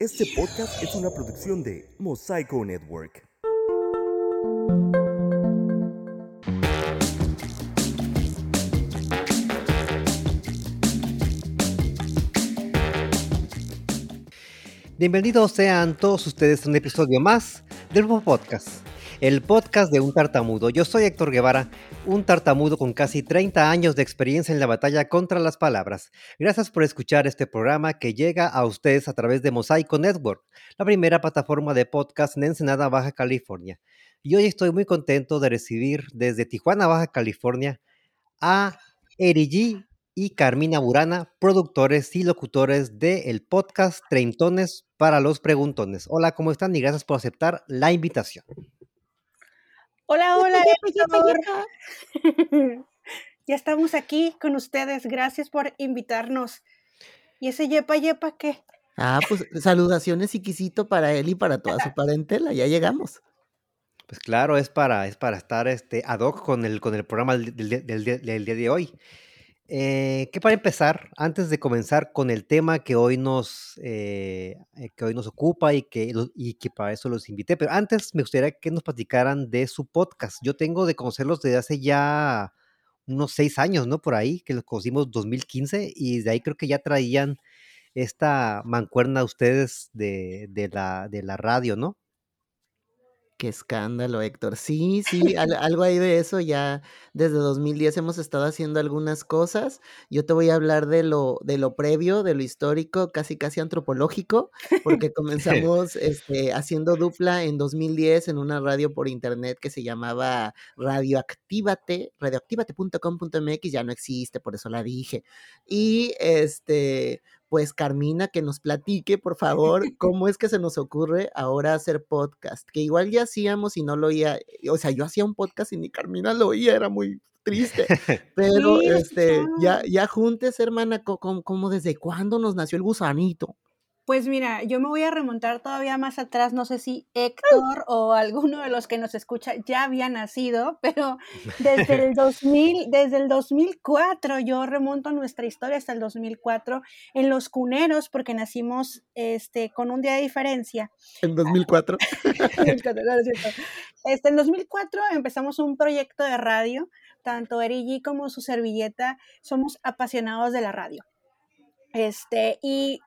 Este podcast es una producción de Mosaico Network. Bienvenidos sean todos ustedes a un episodio más del nuevo Podcast, el podcast de un tartamudo. Yo soy Héctor Guevara, un tartamudo con casi 30 años de experiencia en la batalla contra las palabras. Gracias por escuchar este programa que llega a ustedes a través de Mosaico Network, la primera plataforma de podcast en Ensenada, Baja California. Y hoy estoy muy contento de recibir desde Tijuana, Baja California, a Eri G y Carmina Burana, productores y locutores del podcast Treintones para los Preguntones. Hola, ¿cómo están? Y gracias por aceptar la invitación. Hola, hola, Ya estamos aquí con ustedes. Gracias por invitarnos. ¿Y ese yepa yepa qué? Ah, pues saludaciones y quisito para él y para toda su parentela. Ya llegamos. Pues claro, es para, es para estar este, ad hoc con el, con el programa del, del- del día- del día de hoy. Eh, que para empezar, antes de comenzar con el tema que hoy nos, eh, eh, que hoy nos ocupa y que, y que para eso los invité, pero antes me gustaría que nos platicaran de su podcast. Yo tengo de conocerlos desde hace ya unos seis años, ¿no? Por ahí, que los conocimos 2015 y de ahí creo que ya traían esta mancuerna ustedes de, de la, de la radio, ¿no? Qué escándalo, Héctor. Sí, sí, al- algo hay de eso. Ya desde 2010 hemos estado haciendo algunas cosas. Yo te voy a hablar de lo, de lo previo, de lo histórico, casi casi antropológico, porque comenzamos este, haciendo dupla en 2010 en una radio por internet que se llamaba Radioactívate, radioactivate.com.mx, ya no existe, por eso la dije. Y este, pues Carmina, que nos platique, por favor, cómo es que se nos ocurre ahora hacer podcast, que igual ya hacíamos y no lo oía, o sea, yo hacía un podcast y ni Carmina lo oía, era muy triste, pero Sí, este, ya, ya juntes, hermana, co- co- ¿cómo desde cuándo nos nació el gusanito? Pues mira, yo me voy a remontar todavía más atrás. No sé si Héctor o alguno de los que nos escucha ya había nacido, pero desde el 2000, desde el 2004, yo remonto nuestra historia hasta el 2004 en Los Cuneros, porque nacimos este, con un día de diferencia. En 2004. No, no es cierto. Este, en 2004 empezamos un proyecto de radio, tanto Erigi como su servilleta somos apasionados de la radio. Este, y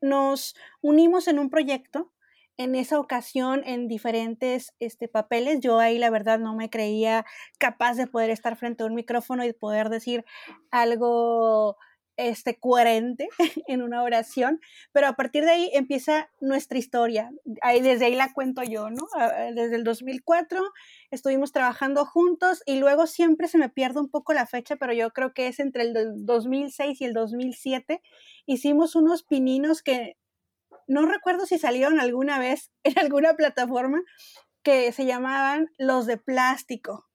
nos unimos en un proyecto, en esa ocasión en diferentes este, papeles. Yo ahí la verdad no me creía capaz de poder estar frente a un micrófono y poder decir algo este, coherente en una oración, pero a partir de ahí empieza nuestra historia. Ahí, desde ahí la cuento yo, ¿no? Desde el 2004 estuvimos trabajando juntos y luego siempre se me pierde un poco la fecha, pero yo creo que es entre el do- 2006 y el 2007. Hicimos unos pininos que no recuerdo si salieron alguna vez en alguna plataforma que se llamaban los de plástico.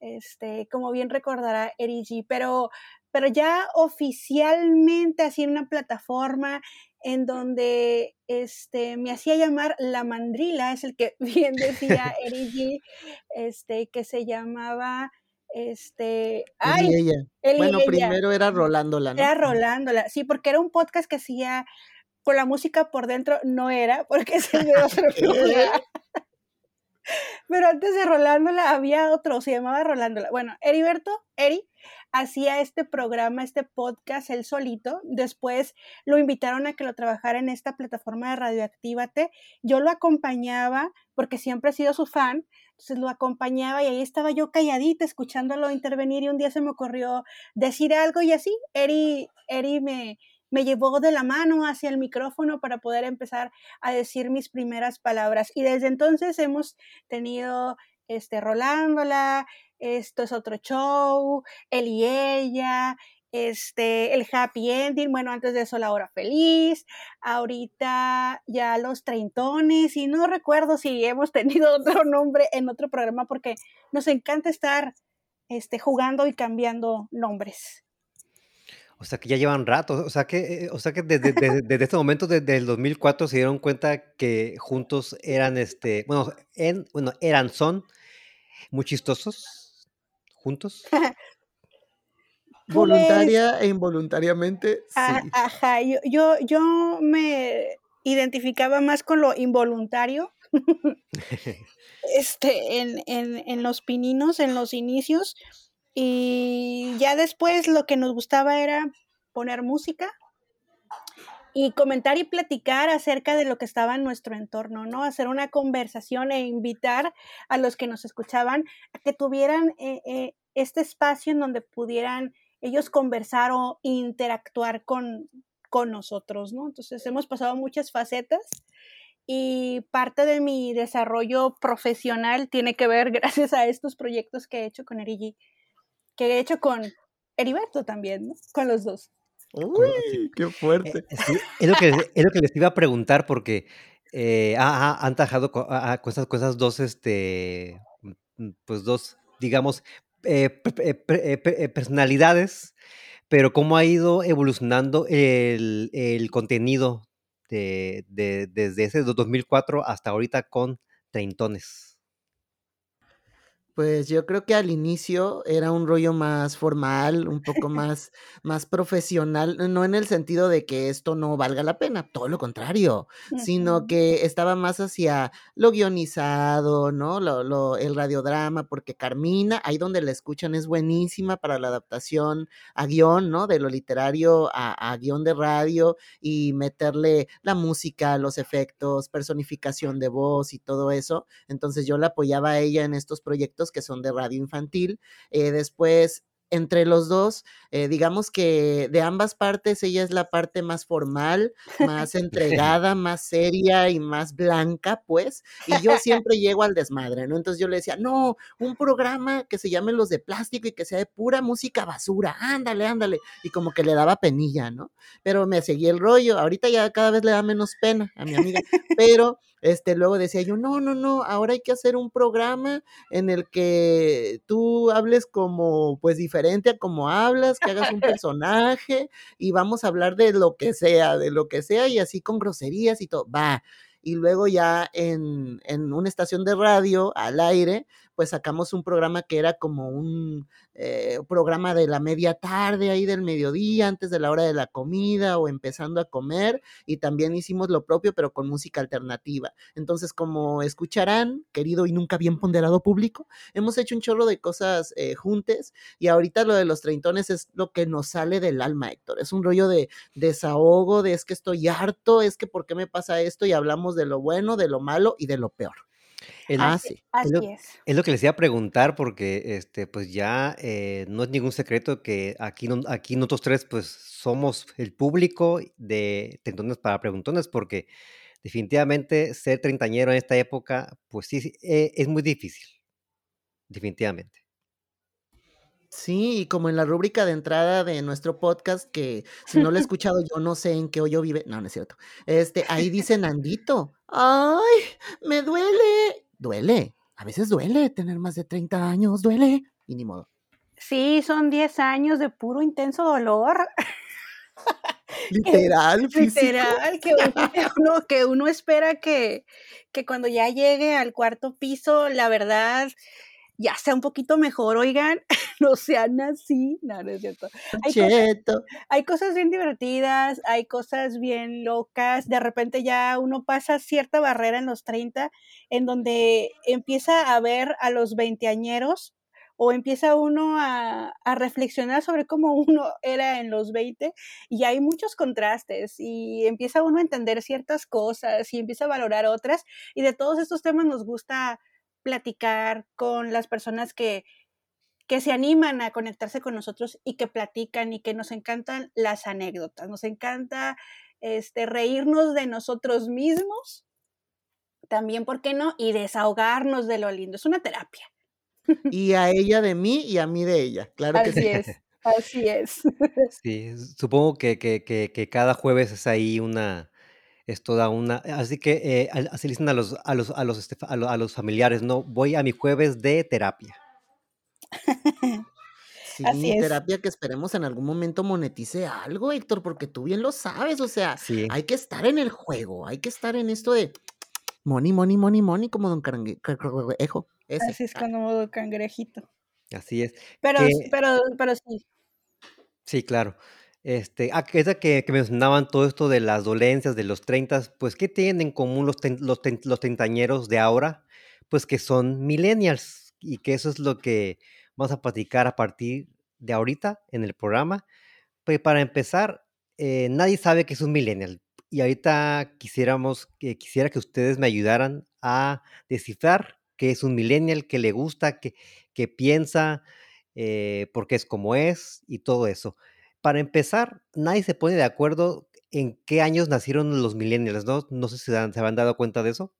Este, como bien recordará Erigi, pero, pero ya oficialmente así en una plataforma en donde este, me hacía llamar la mandrila, es el que bien decía Erigi, este, que se llamaba este, Él ay, y ella. él y Bueno, ella. primero era Rolándola, ¿no? Era rolándola, sí, porque era un podcast que hacía con la música por dentro, no era, porque es de otro programa. Pero antes de Rolándola había otro, se llamaba Rolándola. Bueno, Heriberto, Eri, hacía este programa, este podcast él solito. Después lo invitaron a que lo trabajara en esta plataforma de Radioactívate. Yo lo acompañaba porque siempre he sido su fan. Entonces lo acompañaba y ahí estaba yo calladita escuchándolo intervenir y un día se me ocurrió decir algo y así, Eri, Eri me, me llevó de la mano hacia el micrófono para poder empezar a decir mis primeras palabras. Y desde entonces hemos tenido este Rolándola, esto es otro show, él y ella, este, el happy ending, bueno, antes de eso la hora feliz, ahorita ya los treintones y no recuerdo si hemos tenido otro nombre en otro programa porque nos encanta estar este, jugando y cambiando nombres. O sea que ya llevan rato, o sea que, eh, o sea que desde, desde- desde este momento, desde el 2004, se dieron cuenta que juntos eran, este, bueno, en, bueno, eran, son muy chistosos, juntos. Voluntaria e involuntariamente, sí. ajá, yo, yo, yo me identificaba más con lo involuntario. este, en, en, en los pininos, en los inicios. Y ya después lo que nos gustaba era poner música y comentar y platicar acerca de lo que estaba en nuestro entorno, ¿no? Hacer una conversación e invitar a los que nos escuchaban a que tuvieran eh, eh, este espacio en donde pudieran ellos conversar o interactuar con, con nosotros, ¿no? Entonces hemos pasado muchas facetas y parte de mi desarrollo profesional tiene que ver gracias a estos proyectos que he hecho con Erigi, que he hecho con Heriberto también, ¿no? Con los dos. Uy, qué fuerte. Eh, es, lo que, es lo que les iba a preguntar porque eh, han tajado con, esas, cosas dos, este, mm, pues dos, digamos, eh, personalidades, pero cómo ha ido evolucionando el, el contenido de, de, desde ese 2004 hasta ahorita con Treintones. Pues yo creo que al inicio era un rollo más formal, un poco más, más profesional, no en el sentido de que esto no valga la pena, todo lo contrario, sino que estaba más hacia lo guionizado, ¿no? Lo, lo, el radiodrama, porque Carmina, ahí donde la escuchan, es buenísima para la adaptación a guion, ¿no? De lo literario a, a guion de radio y meterle la música, los efectos, personificación de voz y todo eso. Entonces yo la apoyaba a ella en estos proyectos que son de radio infantil. Eh, después entre los dos, eh, digamos que de ambas partes ella es la parte más formal, más entregada, más seria y más blanca, pues, y yo siempre llego al desmadre, ¿no? Entonces yo le decía, no, un programa que se llame Los de Plástico y que sea de pura música basura, ándale, ándale, y como que le daba penilla, ¿no? Pero me seguía el rollo, ahorita ya cada vez le da menos pena a mi amiga, pero este, luego decía yo, no, no, no, ahora hay que hacer un programa en el que tú hables como, pues, diferente a como hablas, que hagas un personaje y vamos a hablar de lo que sea, de lo que sea y así con groserías y todo, va. Y luego ya en, en una estación de radio al aire, pues sacamos un programa que era como un eh, programa de la media tarde, ahí del mediodía, antes de la hora de la comida o empezando a comer, y también hicimos lo propio, pero con música alternativa. Entonces, como escucharán, querido y nunca bien ponderado público, hemos hecho un chorro de cosas eh, juntes, y ahorita lo de los treintones es lo que nos sale del alma, Héctor. Es un rollo de desahogo, de es que estoy harto, es que por qué me pasa esto, y hablamos de lo bueno, de lo malo y de lo peor. Ah, sí. Es lo, es lo, que les iba a preguntar porque este, pues ya eh, no es ningún secreto que aquí, aquí nosotros tres pues somos el público de Tentones para Preguntones porque definitivamente ser treintañero en esta época pues sí, eh, es muy difícil, definitivamente. Sí, y como en la rúbrica de entrada de nuestro podcast, que si no lo he escuchado, yo no sé en qué hoyo vive. No, no es cierto. Este, ahí dice Nandito. ¡Ay! ¡Me duele! Duele. A veces duele tener más de 30 años, duele. Y ni modo. Sí, son 10 años de puro intenso dolor. Literal, Literal, que uno, que uno espera que, que cuando ya llegue al cuarto piso, la verdad, ya sea un poquito mejor, oigan, no sean así, no, no es cierto. Hay cosas, hay cosas, bien divertidas, hay cosas bien locas, de repente ya uno pasa cierta barrera en los 30 en donde empieza a ver a los veinteañeros o empieza uno a, a, reflexionar sobre cómo uno era en los 20 y hay muchos contrastes y empieza uno a entender ciertas cosas y empieza a valorar otras y de todos estos temas nos gusta platicar con las personas que, que se animan a conectarse con nosotros y que platican y que nos encantan las anécdotas, nos encanta este, reírnos de nosotros mismos, también, ¿por qué no? Y desahogarnos de lo lindo, es una terapia. Y a ella de mí y a mí de ella, claro que así Es. Así es. Sí, supongo que, que, que, que cada jueves es ahí una, es toda una. Así que eh, así dicen a los, a, los, a, los, este, a, los, familiares, ¿no? Voy a mi jueves de terapia. Sí, terapia que esperemos en algún momento monetice algo, Héctor, porque tú bien lo sabes, o sea, hay que estar en el juego, hay que estar en esto de money, money, money, money, como don Cangrejo. Así es, como don Cangrejito. Así es. Pero, pero, pero sí. Sí, claro. Este, ah, que, que, que mencionaban todo esto de las dolencias de los 30, pues, ¿qué tienen en común los, los, los treintañeros de ahora? Pues que son millennials y que eso es lo que vamos a platicar a partir de ahorita en el programa. Pues para empezar, eh, nadie sabe que es un millennial y ahorita quisiéramos que quisiera que ustedes me ayudaran a descifrar qué es un millennial, qué le gusta, qué piensa, eh, por qué es como es y todo eso. Para empezar, nadie se pone de acuerdo en qué años nacieron los millennials, ¿no? No sé si se, han, dado cuenta de eso.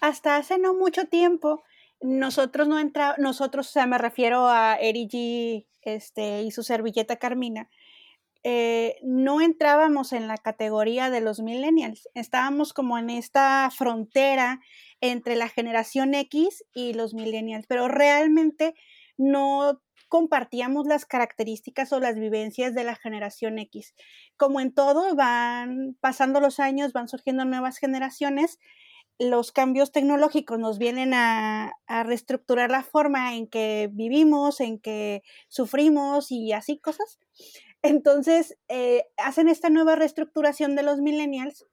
Hasta hace no mucho tiempo, nosotros no entramos, nosotros, o sea, me refiero a Eri G este, y su servilleta Carmina, eh, no entrábamos en la categoría de los millennials, estábamos como en esta frontera entre la generación X y los millennials, pero realmente no compartíamos las características o las vivencias de la generación X. Como en todo, van pasando los años, van surgiendo nuevas generaciones, los cambios tecnológicos nos vienen a, reestructurar la forma en que vivimos, en que sufrimos y así cosas. Entonces, eh, hacen esta nueva reestructuración de los millennials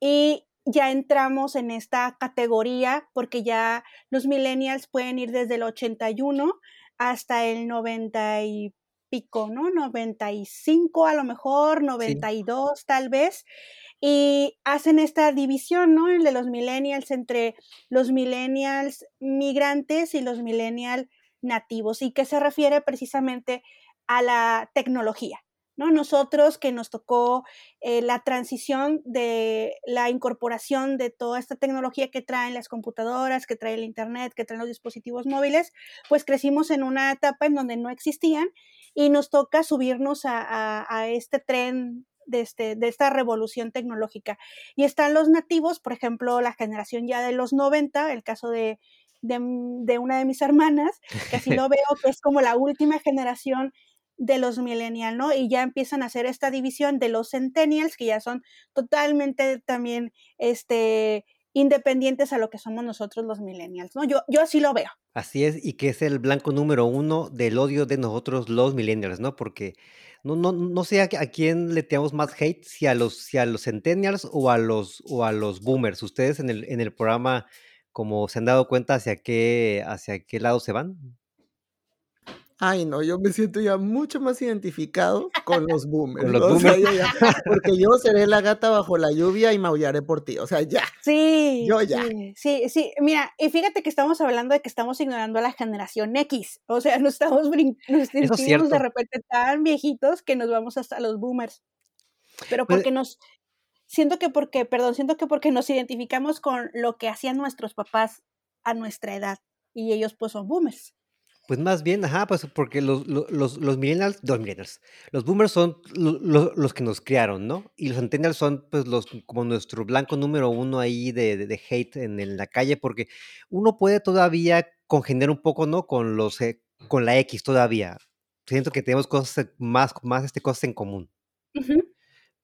y ya entramos en esta categoría porque ya los millennials pueden ir desde el 81 hasta el 90 y pico, ¿no? 95 a lo mejor, 92 tal vez y hacen esta división, ¿no? El de los millennials entre los millennials migrantes y los millennials nativos y que se refiere precisamente a la tecnología, ¿no? Nosotros que nos tocó eh, la transición de la incorporación de toda esta tecnología que traen las computadoras, que trae el Internet, que traen los dispositivos móviles, pues crecimos en una etapa en donde no existían y nos toca subirnos a, a este tren de, este, de esta revolución tecnológica. Y están los nativos, por ejemplo, la generación ya de los 90, el caso de, de, una de mis hermanas, que así lo veo, que es como la última generación de los millennials, ¿no? Y ya empiezan a hacer esta división de los centennials, que ya son totalmente también, este, independientes a lo que somos nosotros los millennials, ¿no? Yo, yo así lo veo. Así es, y que es el blanco número uno del odio de nosotros los millennials, ¿no? Porque no, no, no sé a, quién le tenemos más hate, si a los, si a los centennials o a los, o a los boomers. Ustedes en el, en el programa, como se han dado cuenta hacia qué, hacia qué lado se van. Ay, no, yo me siento ya mucho más identificado con los boomers. ¿Con los boomers? porque yo seré la gata bajo la lluvia y maullaré por ti. O sea, ya. Sí. Yo ya. Sí, sí. Mira, y fíjate que estamos hablando de que estamos ignorando a la generación X. O sea, nos estamos nos sentimos de repente tan viejitos que nos vamos hasta los boomers. Pero pues porque nos. Siento que porque, perdón, siento que porque nos identificamos con lo que hacían nuestros papás a nuestra edad. Y ellos, pues, son boomers. Pues más bien, ajá, pues porque los, los, los millennials, los millennials, los boomers son los que nos criaron, ¿no? Y los centennials son pues los como nuestro blanco número uno ahí de, de, hate en, la calle, porque uno puede todavía congeniar un poco, ¿no? Con los eh, con la X todavía. Siento que tenemos cosas más, más este, cosas en común.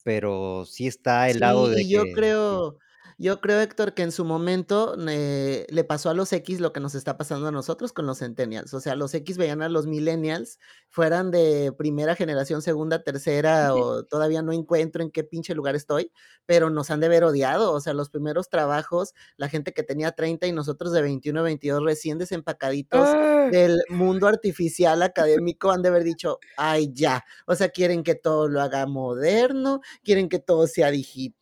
Pero sí está el lado de. Y yo creo yo creo, Héctor, que en su momento eh, le pasó a los X lo que nos está pasando a nosotros con los Centennials. O sea, los X veían a los Millennials, fueran de primera generación, segunda, tercera, o todavía no encuentro en qué pinche lugar estoy, pero nos han de ver odiado. O sea, los primeros trabajos, la gente que tenía 30 y nosotros de 21 22 recién desempacaditos ¡Ah! del mundo artificial académico, han de haber dicho, ay, ya. O sea, quieren que todo lo haga moderno, quieren que todo sea digital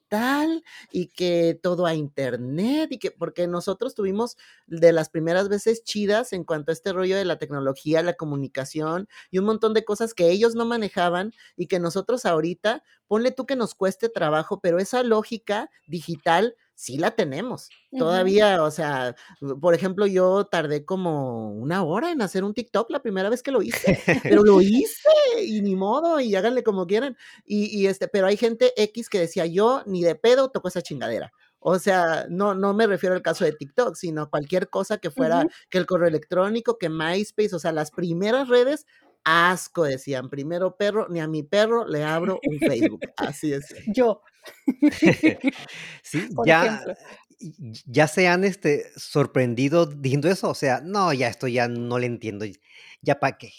y que todo a internet y que porque nosotros tuvimos de las primeras veces chidas en cuanto a este rollo de la tecnología, la comunicación y un montón de cosas que ellos no manejaban y que nosotros ahorita, ponle tú que nos cueste trabajo, pero esa lógica digital sí la tenemos. Todavía, o sea, por ejemplo, yo tardé como una hora en hacer un TikTok la primera vez que lo hice, pero lo hice y ni modo, y háganle como quieran. Y, este, pero hay gente X que decía, yo ni de pedo toco esa chingadera. O sea, no, no me refiero al caso de TikTok, sino cualquier cosa que fuera, que el correo electrónico, que MySpace, o sea, las primeras redes, asco, decían, primero perro, ni a mi perro le abro un Facebook. Así es. Yo. sí, ya, ya se han este, sorprendido diciendo eso. O sea, no, ya esto ya no le entiendo. ¿Ya para qué?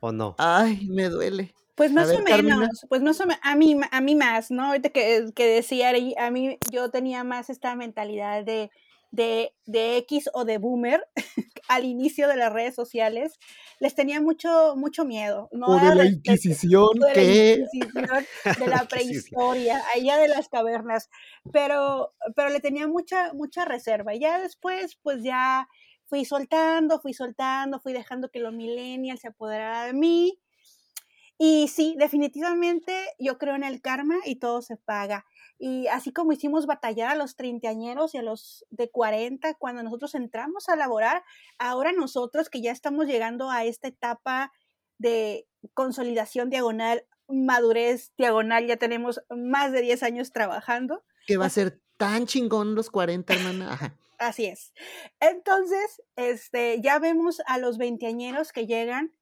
¿O no? Ay, me duele. Pues más ver, o Carmina. menos, pues más o menos, a mí, a mí más, ¿no? Ahorita que, que decía, a mí yo tenía más esta mentalidad de, de, de X o de boomer al inicio de las redes sociales. Les tenía mucho, mucho miedo. ¿no? O de la Inquisición, de la ¿qué? Inquisición, de la Inquisición. prehistoria, allá de las cavernas, pero, pero le tenía mucha, mucha reserva. Ya después, pues ya fui soltando, fui soltando, fui dejando que lo millennial se apoderara de mí. Y sí, definitivamente yo creo en el karma y todo se paga. Y así como hicimos batallar a los treintañeros y a los de 40 cuando nosotros entramos a laborar, ahora nosotros que ya estamos llegando a esta etapa de consolidación diagonal, madurez diagonal, ya tenemos más de 10 años trabajando. Que va a ser tan chingón los 40, hermana. Ajá. Así es. Entonces, este, ya vemos a los veinteañeros que llegan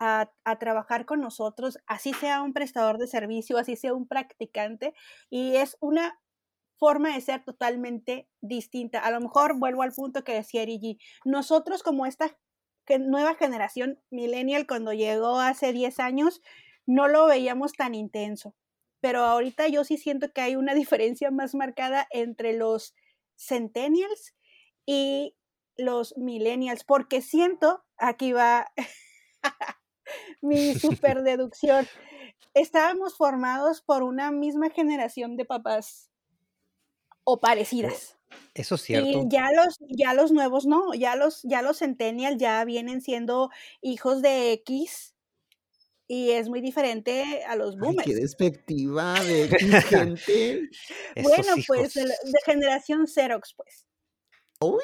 a, trabajar con nosotros, así sea un prestador de servicio, así sea un practicante, y es una forma de ser totalmente distinta. A lo mejor vuelvo al punto que decía Erigi, nosotros como esta nueva generación millennial cuando llegó hace 10 años, no lo veíamos tan intenso, pero ahorita yo sí siento que hay una diferencia más marcada entre los centennials y los millennials, porque siento, aquí va mi super deducción, estábamos formados por una misma generación de papás o parecidas. Eso es Y cierto. ya los, ya los nuevos no, ya los, ya los centennials ya vienen siendo hijos de X y es muy diferente a los Ay, qué boomers. despectiva de X gente. Bueno, pues de, generación Xerox, pues. Uy,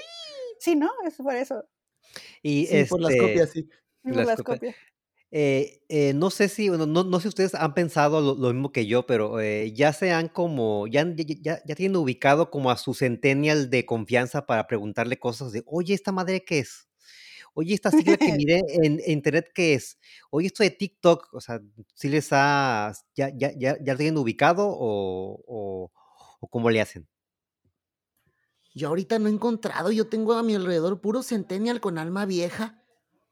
Sí, ¿no? Es por eso. Y sí, por las este, copias, sí. por las las copias. copias. Eh, eh, no sé si, bueno, no, no sé si ustedes han pensado lo, lo mismo que yo, pero eh, ya se han como, ya, ya, ya- ya tienen ubicado como a su centennial de confianza para preguntarle cosas de, oye, ¿esta madre qué es? Oye, esta sigla que miré en, en internet, ¿qué es? Oye, esto de TikTok, o sea, ¿sí les ha, ya, ya, ya, ya lo tienen ubicado o, o, o cómo le hacen? Yo ahorita no he encontrado, yo tengo a mi alrededor puro centennial con alma vieja.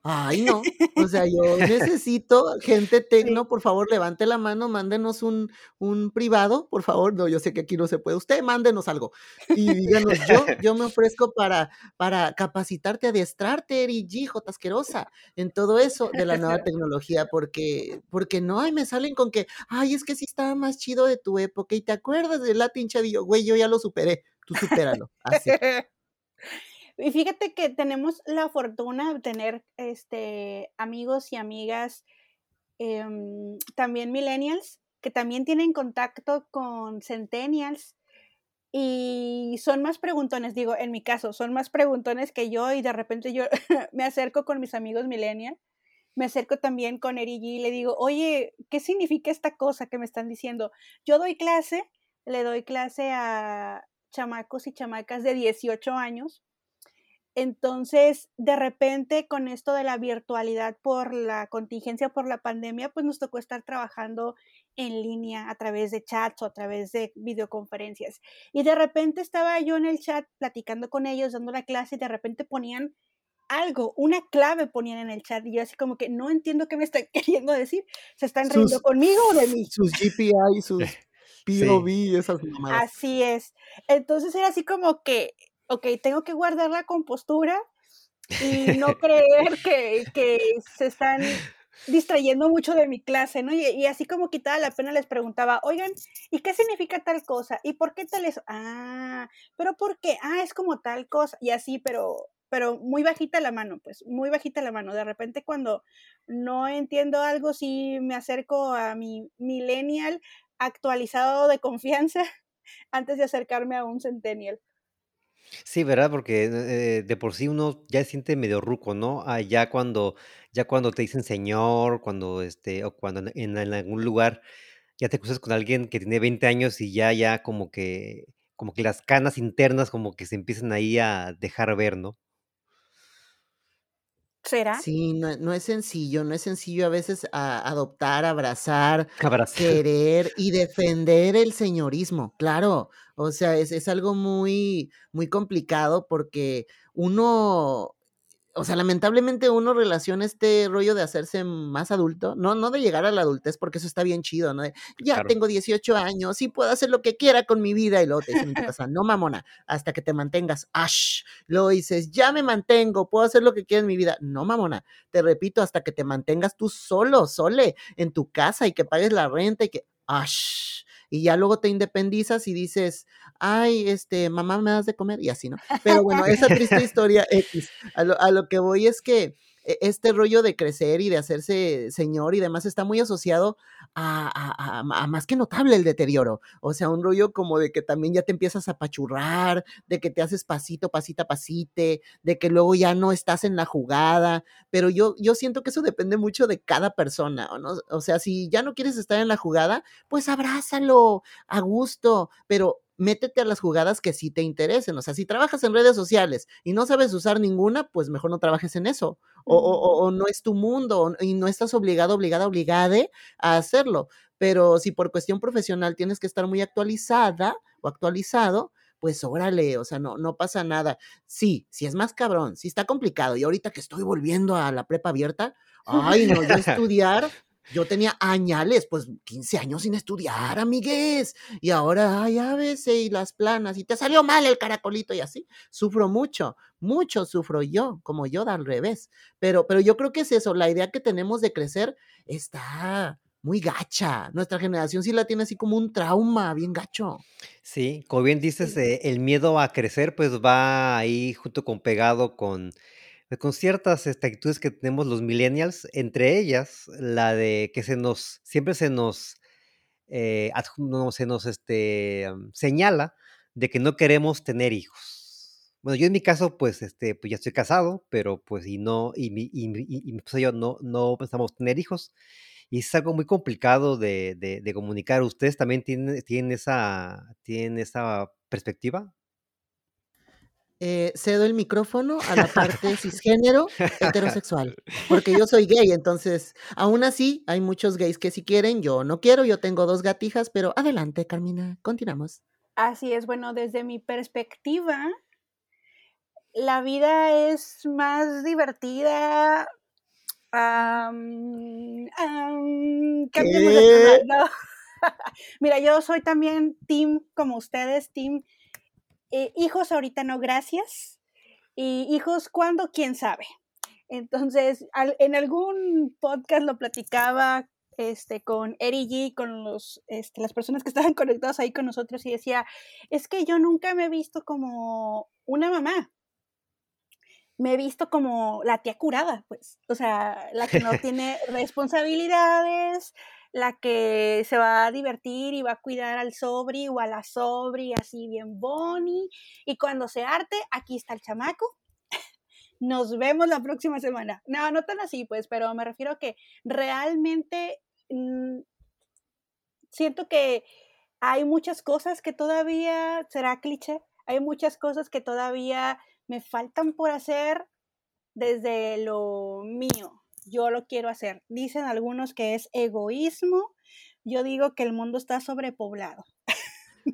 Ay, no. O sea, yo necesito gente tecno, por favor, levante la mano, mándenos un, un privado, por favor. No, yo sé que aquí no se puede. Usted mándenos algo. Y díganos, yo, yo me ofrezco para, para capacitarte, adiestrarte, Eri G, J. asquerosa, en todo eso de la nueva tecnología, porque, porque no, ay, me salen con que, ay, es que sí estaba más chido de tu época, y te acuerdas del Latin Chavillo, güey, yo ya lo superé, tú supéralo, así. Y fíjate que tenemos la fortuna de tener este, amigos y amigas em, también millennials que también tienen contacto con centennials y son más preguntones, digo, en mi caso, son más preguntones que yo y de repente yo me acerco con mis amigos millennials, me acerco también con Erigi y le digo, oye, ¿qué significa esta cosa que me están diciendo? Yo doy clase, le doy clase a chamacos y chamacas de 18 años entonces, de repente, con esto de la virtualidad por la contingencia, por la pandemia, pues nos tocó estar trabajando en línea a través de chats o a través de videoconferencias. Y de repente estaba yo en el chat platicando con ellos, dando la clase, y de repente ponían algo, una clave ponían en el chat, y yo así como que no entiendo qué me están queriendo decir. ¿Se están riendo Sus, conmigo o de mí? sus GPI, sus Sí. POV, esas mamadas. Así es. Entonces era así como que, ok, tengo que guardar la compostura y no creer que, que se están distrayendo mucho de mi clase, ¿no? Y, y así como quitada la pena les preguntaba, oigan, ¿y qué significa tal cosa? ¿Y por qué tal eso? Ah, pero ¿por qué? Ah, es como tal cosa. Y así, pero, pero muy bajita la mano, pues, muy bajita la mano. De repente cuando no entiendo algo, sí me acerco a mi millennial actualizado de confianza antes de acercarme a un centennial. Sí, ¿verdad? Porque eh, de por sí uno ya se siente medio ruco, ¿no? Ah, ya cuando, ya cuando te dicen señor, cuando este, o cuando en, en- algún lugar ya te cruzas con alguien que tiene 20 años y ya, ya como que, como que las canas internas como que se empiezan ahí a dejar ver, ¿no? ¿Será? Sí, no, no es sencillo, no es sencillo a veces a- adoptar, abrazar, Abrazar. querer y defender el señorismo, claro. O sea, es, es algo muy, muy complicado porque uno, o sea, lamentablemente uno relaciona este rollo de hacerse más adulto, no, no de llegar a la adultez, porque eso está bien chido, ¿no? De, ya Claro. tengo 18 años y puedo hacer lo que quiera con mi vida, y luego te dicen en tu casa, no mamona, hasta que te mantengas, ash. Luego dices, ya me mantengo, puedo hacer lo que quiera en mi vida, no mamona, te repito, hasta que te mantengas tú solo, sole, en tu casa y que pagues la renta y que, ash. Y ya luego te independizas y dices, ay, este, mamá, ¿me das de comer? Y así, ¿no? Pero bueno, esa triste historia X. A lo, a lo que voy es que este rollo de crecer y de hacerse señor y demás está muy asociado a, más que notable el deterioro. O sea, un rollo como de que también ya te empiezas a pachurrar, de que te haces pasito, pasita, pasite, de que luego ya no estás en la jugada. Pero yo, yo siento que eso depende mucho de cada persona, ¿o ¿no? O sea, si ya no quieres estar en la jugada, pues abrázalo a gusto, pero métete a las jugadas que sí te interesen. O sea, si trabajas en redes sociales y no sabes usar ninguna, pues mejor no trabajes en eso. O, o- no es tu mundo y no estás obligado, obligada, obligade a hacerlo. Pero si por cuestión profesional tienes que estar muy actualizada o actualizado, pues órale, o sea, no, no pasa nada. Sí, sí es más cabrón, sí está complicado. Y ahorita que estoy volviendo a la prepa abierta, ay, no, yo estudiar, yo tenía añales, pues 15 años sin estudiar, amigues. Y ahora, ay, ABC y las planas, y te salió mal el caracolito y así. Sufro mucho, mucho sufro yo, como yo al revés. Pero, pero yo creo que es eso, la idea que tenemos de crecer está muy gacha. Nuestra generación sí la tiene así como un trauma, bien gacho. Sí, como bien dices, eh, el miedo a crecer pues va ahí junto con pegado con, con ciertas actitudes que tenemos los millennials, entre ellas la de que se nos, siempre se nos, eh, este, am, señala de que no queremos tener hijos. Bueno, yo en mi caso, pues, este, pues ya estoy casado, pero pues y no, y mi, y, y- y yo no, pensamos tener hijos. Y es algo muy complicado de, de- comunicar. ¿Ustedes también tienen esa perspectiva? Eh, cedo el micrófono a la parte cisgénero heterosexual, porque yo soy gay, entonces, aún así, hay muchos gays que si quieren, yo no quiero, yo tengo dos gatijas, pero adelante, Carmina, continuamos. Así es, bueno, desde mi perspectiva, la vida es más divertida. tema, no. Mira, yo soy también team como ustedes, team eh, hijos ahorita no, gracias. Y hijos, ¿cuándo? ¿Quién sabe? Entonces, al- en algún podcast lo platicaba este, con Eri G, con los, este, las personas que estaban conectadas ahí con nosotros y decía, es que yo nunca me he visto como una mamá. Me he visto como la tía curada, pues. O sea, la que no tiene responsabilidades, la que se va a divertir y va a cuidar al sobri o a la sobri así bien boni. Y cuando se arte, aquí está el chamaco. Nos vemos la próxima semana. No, no tan así, pues, pero me refiero a que realmente mm, siento que hay muchas cosas que todavía, será cliché, hay muchas cosas que todavía me faltan por hacer desde lo mío. Yo lo quiero hacer. Dicen algunos que es egoísmo. Yo digo que el mundo está sobrepoblado.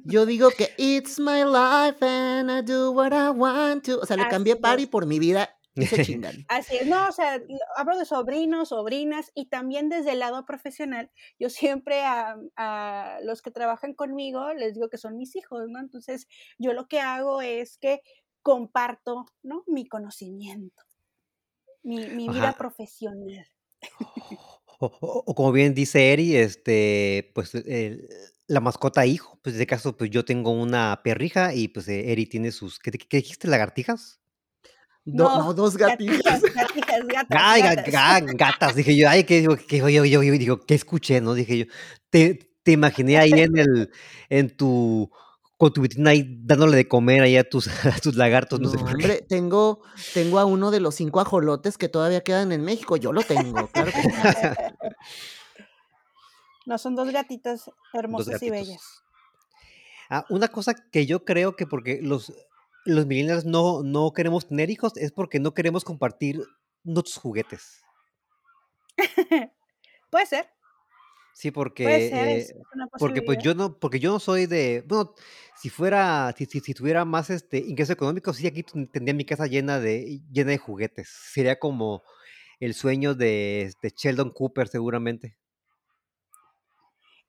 Yo digo que it's my life and I do what I want to. O sea, le cambié Así party es. por mi vida y se chingan. Así es, no, o sea, lo- hablo de sobrinos, sobrinas y también desde el lado profesional. Yo siempre a, a los que trabajan conmigo les digo que son mis hijos, ¿no? Entonces, yo lo que hago es que comparto, ¿no? Mi conocimiento, mi, mi vida profesional. O, o- o como bien dice Eri, este, pues el- la mascota hijo, pues en este caso, pues yo tengo una perrija y pues eh, Eri tiene sus, ¿qué, qué dijiste? ¿Lagartijas? Do- No, no, dos gatijas. gatijas, gatas, Ay, ga- gatas. ga- gatas, dije yo, ay, que digo, que yo, yo, yo, yo digo, ¿qué escuché? No, dije yo, te, te imaginé ahí en el, en tu, con tu vitrina ahí dándole de comer ahí a tus, a tus lagartos, no, No, sé por qué. hombre, tengo, tengo a uno de los cinco ajolotes que todavía quedan en México. Yo lo tengo, claro que sí. No, son dos gatitas Dos hermosas y bellas. Ah, una cosa que yo creo que porque los, los millennials no, no queremos tener hijos es porque no queremos compartir nuestros juguetes. Puede ser. Sí, Puede porque, ser, eh, es una porque pues yo no, porque yo no soy de, bueno, si fuera, si, si, si tuviera más este ingreso económico, sí aquí ten- tendría mi casa llena de, llena de juguetes. Sería como el sueño de, este, Sheldon Cooper, seguramente.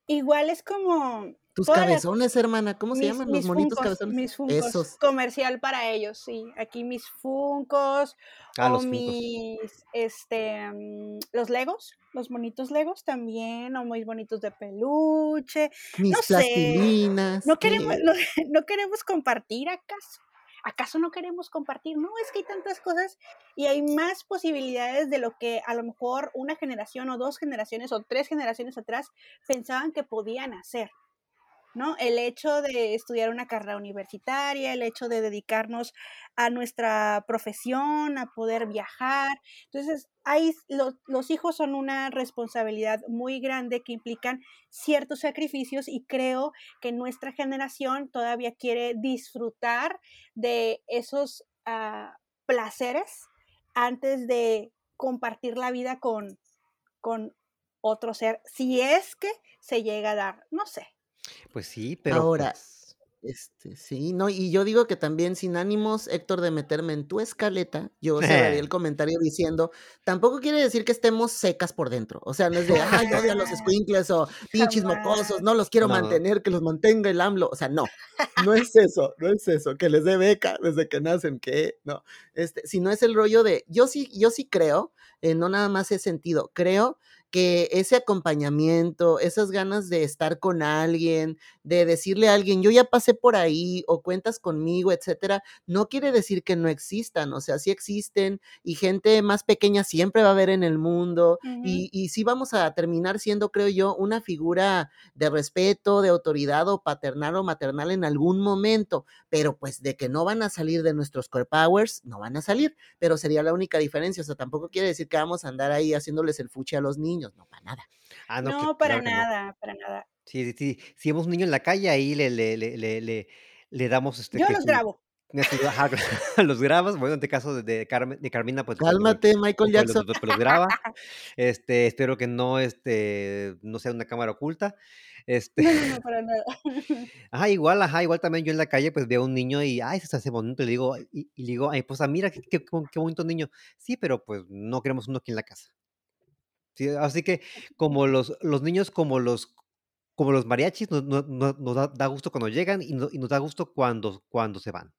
Igual es como Tus cabezones, hermana, ¿cómo se llaman? Los monitos funcos, cabezones. mis funcos, Esos. comercial para ellos, sí. Aquí mis funcos Ah, o los mis, este, mm, los legos, los bonitos legos también, o muy bonitos de peluche. Mis No sé, plastilinas. no queremos, sí. no, no queremos compartir acaso. ¿Acaso no queremos compartir? No, es que hay tantas cosas y hay más posibilidades de lo que a lo mejor una generación o dos generaciones o tres generaciones atrás pensaban que podían hacer. ¿No? El hecho de estudiar una carrera universitaria, el hecho de dedicarnos a nuestra profesión, a poder viajar. Entonces, hay, los, los hijos son una responsabilidad muy grande que implican ciertos sacrificios y creo que nuestra generación todavía quiere disfrutar de esos ah, placeres antes de compartir la vida con, con otro ser, si es que se llega a dar, no sé. Pues sí, pero Ahora, pues, este, sí, no, y yo digo que también sin ánimos, Héctor, de meterme en tu escaleta, yo cerraría el comentario diciendo, tampoco quiere decir que estemos secas por dentro, o sea, no es de, ay, odio a los squinkles o pinches mocosos, no los quiero no, mantener, que los mantenga el AMLO, o sea, no, no es eso, no es eso, que les dé beca desde que nacen, que no, este, sino es el rollo de, yo sí, yo sí creo, eh, no nada más ese sentido, creo que ese acompañamiento, esas ganas de estar con alguien, de decirle a alguien, yo ya pasé por ahí o cuentas conmigo, etcétera, no quiere decir que no existan, o sea, sí existen y gente más pequeña siempre va a haber en el mundo y, y sí vamos a terminar siendo, creo yo, una figura de respeto, de autoridad o paternal o maternal en algún momento, pero pues de que no van a salir de nuestros core powers, no van a salir, pero sería la única diferencia, o sea, tampoco quiere decir que vamos a andar ahí haciéndoles el fuchi a los niños, no, para nada. ah, no, que- para claro que no. nada, para nada. Sí, sí, sí. Si vemos un niño en la calle, ahí le, le, le, le, le, le damos este Yo que los su, grabo. los grabas. Bueno, en este caso de, de, Carmen, de Carmina, pues, los, Cálmate, Michael Jackson. los, pues, los graba. Este, espero que no, este, no sea una cámara oculta. Este, No, no, no, para nada. ajá, igual, ajá, igual también yo en la calle, pues veo a un niño y, ay, se hace bonito, y le digo, y, y le digo, ay, pues, ah, mira, qué, qué, qué bonito niño. Sí, pero pues no queremos uno aquí en la casa. Sí, así que como los, los niños, como los, como los mariachis, nos, nos- da, da gusto cuando llegan y, no- y nos da gusto cuando, cuando se van.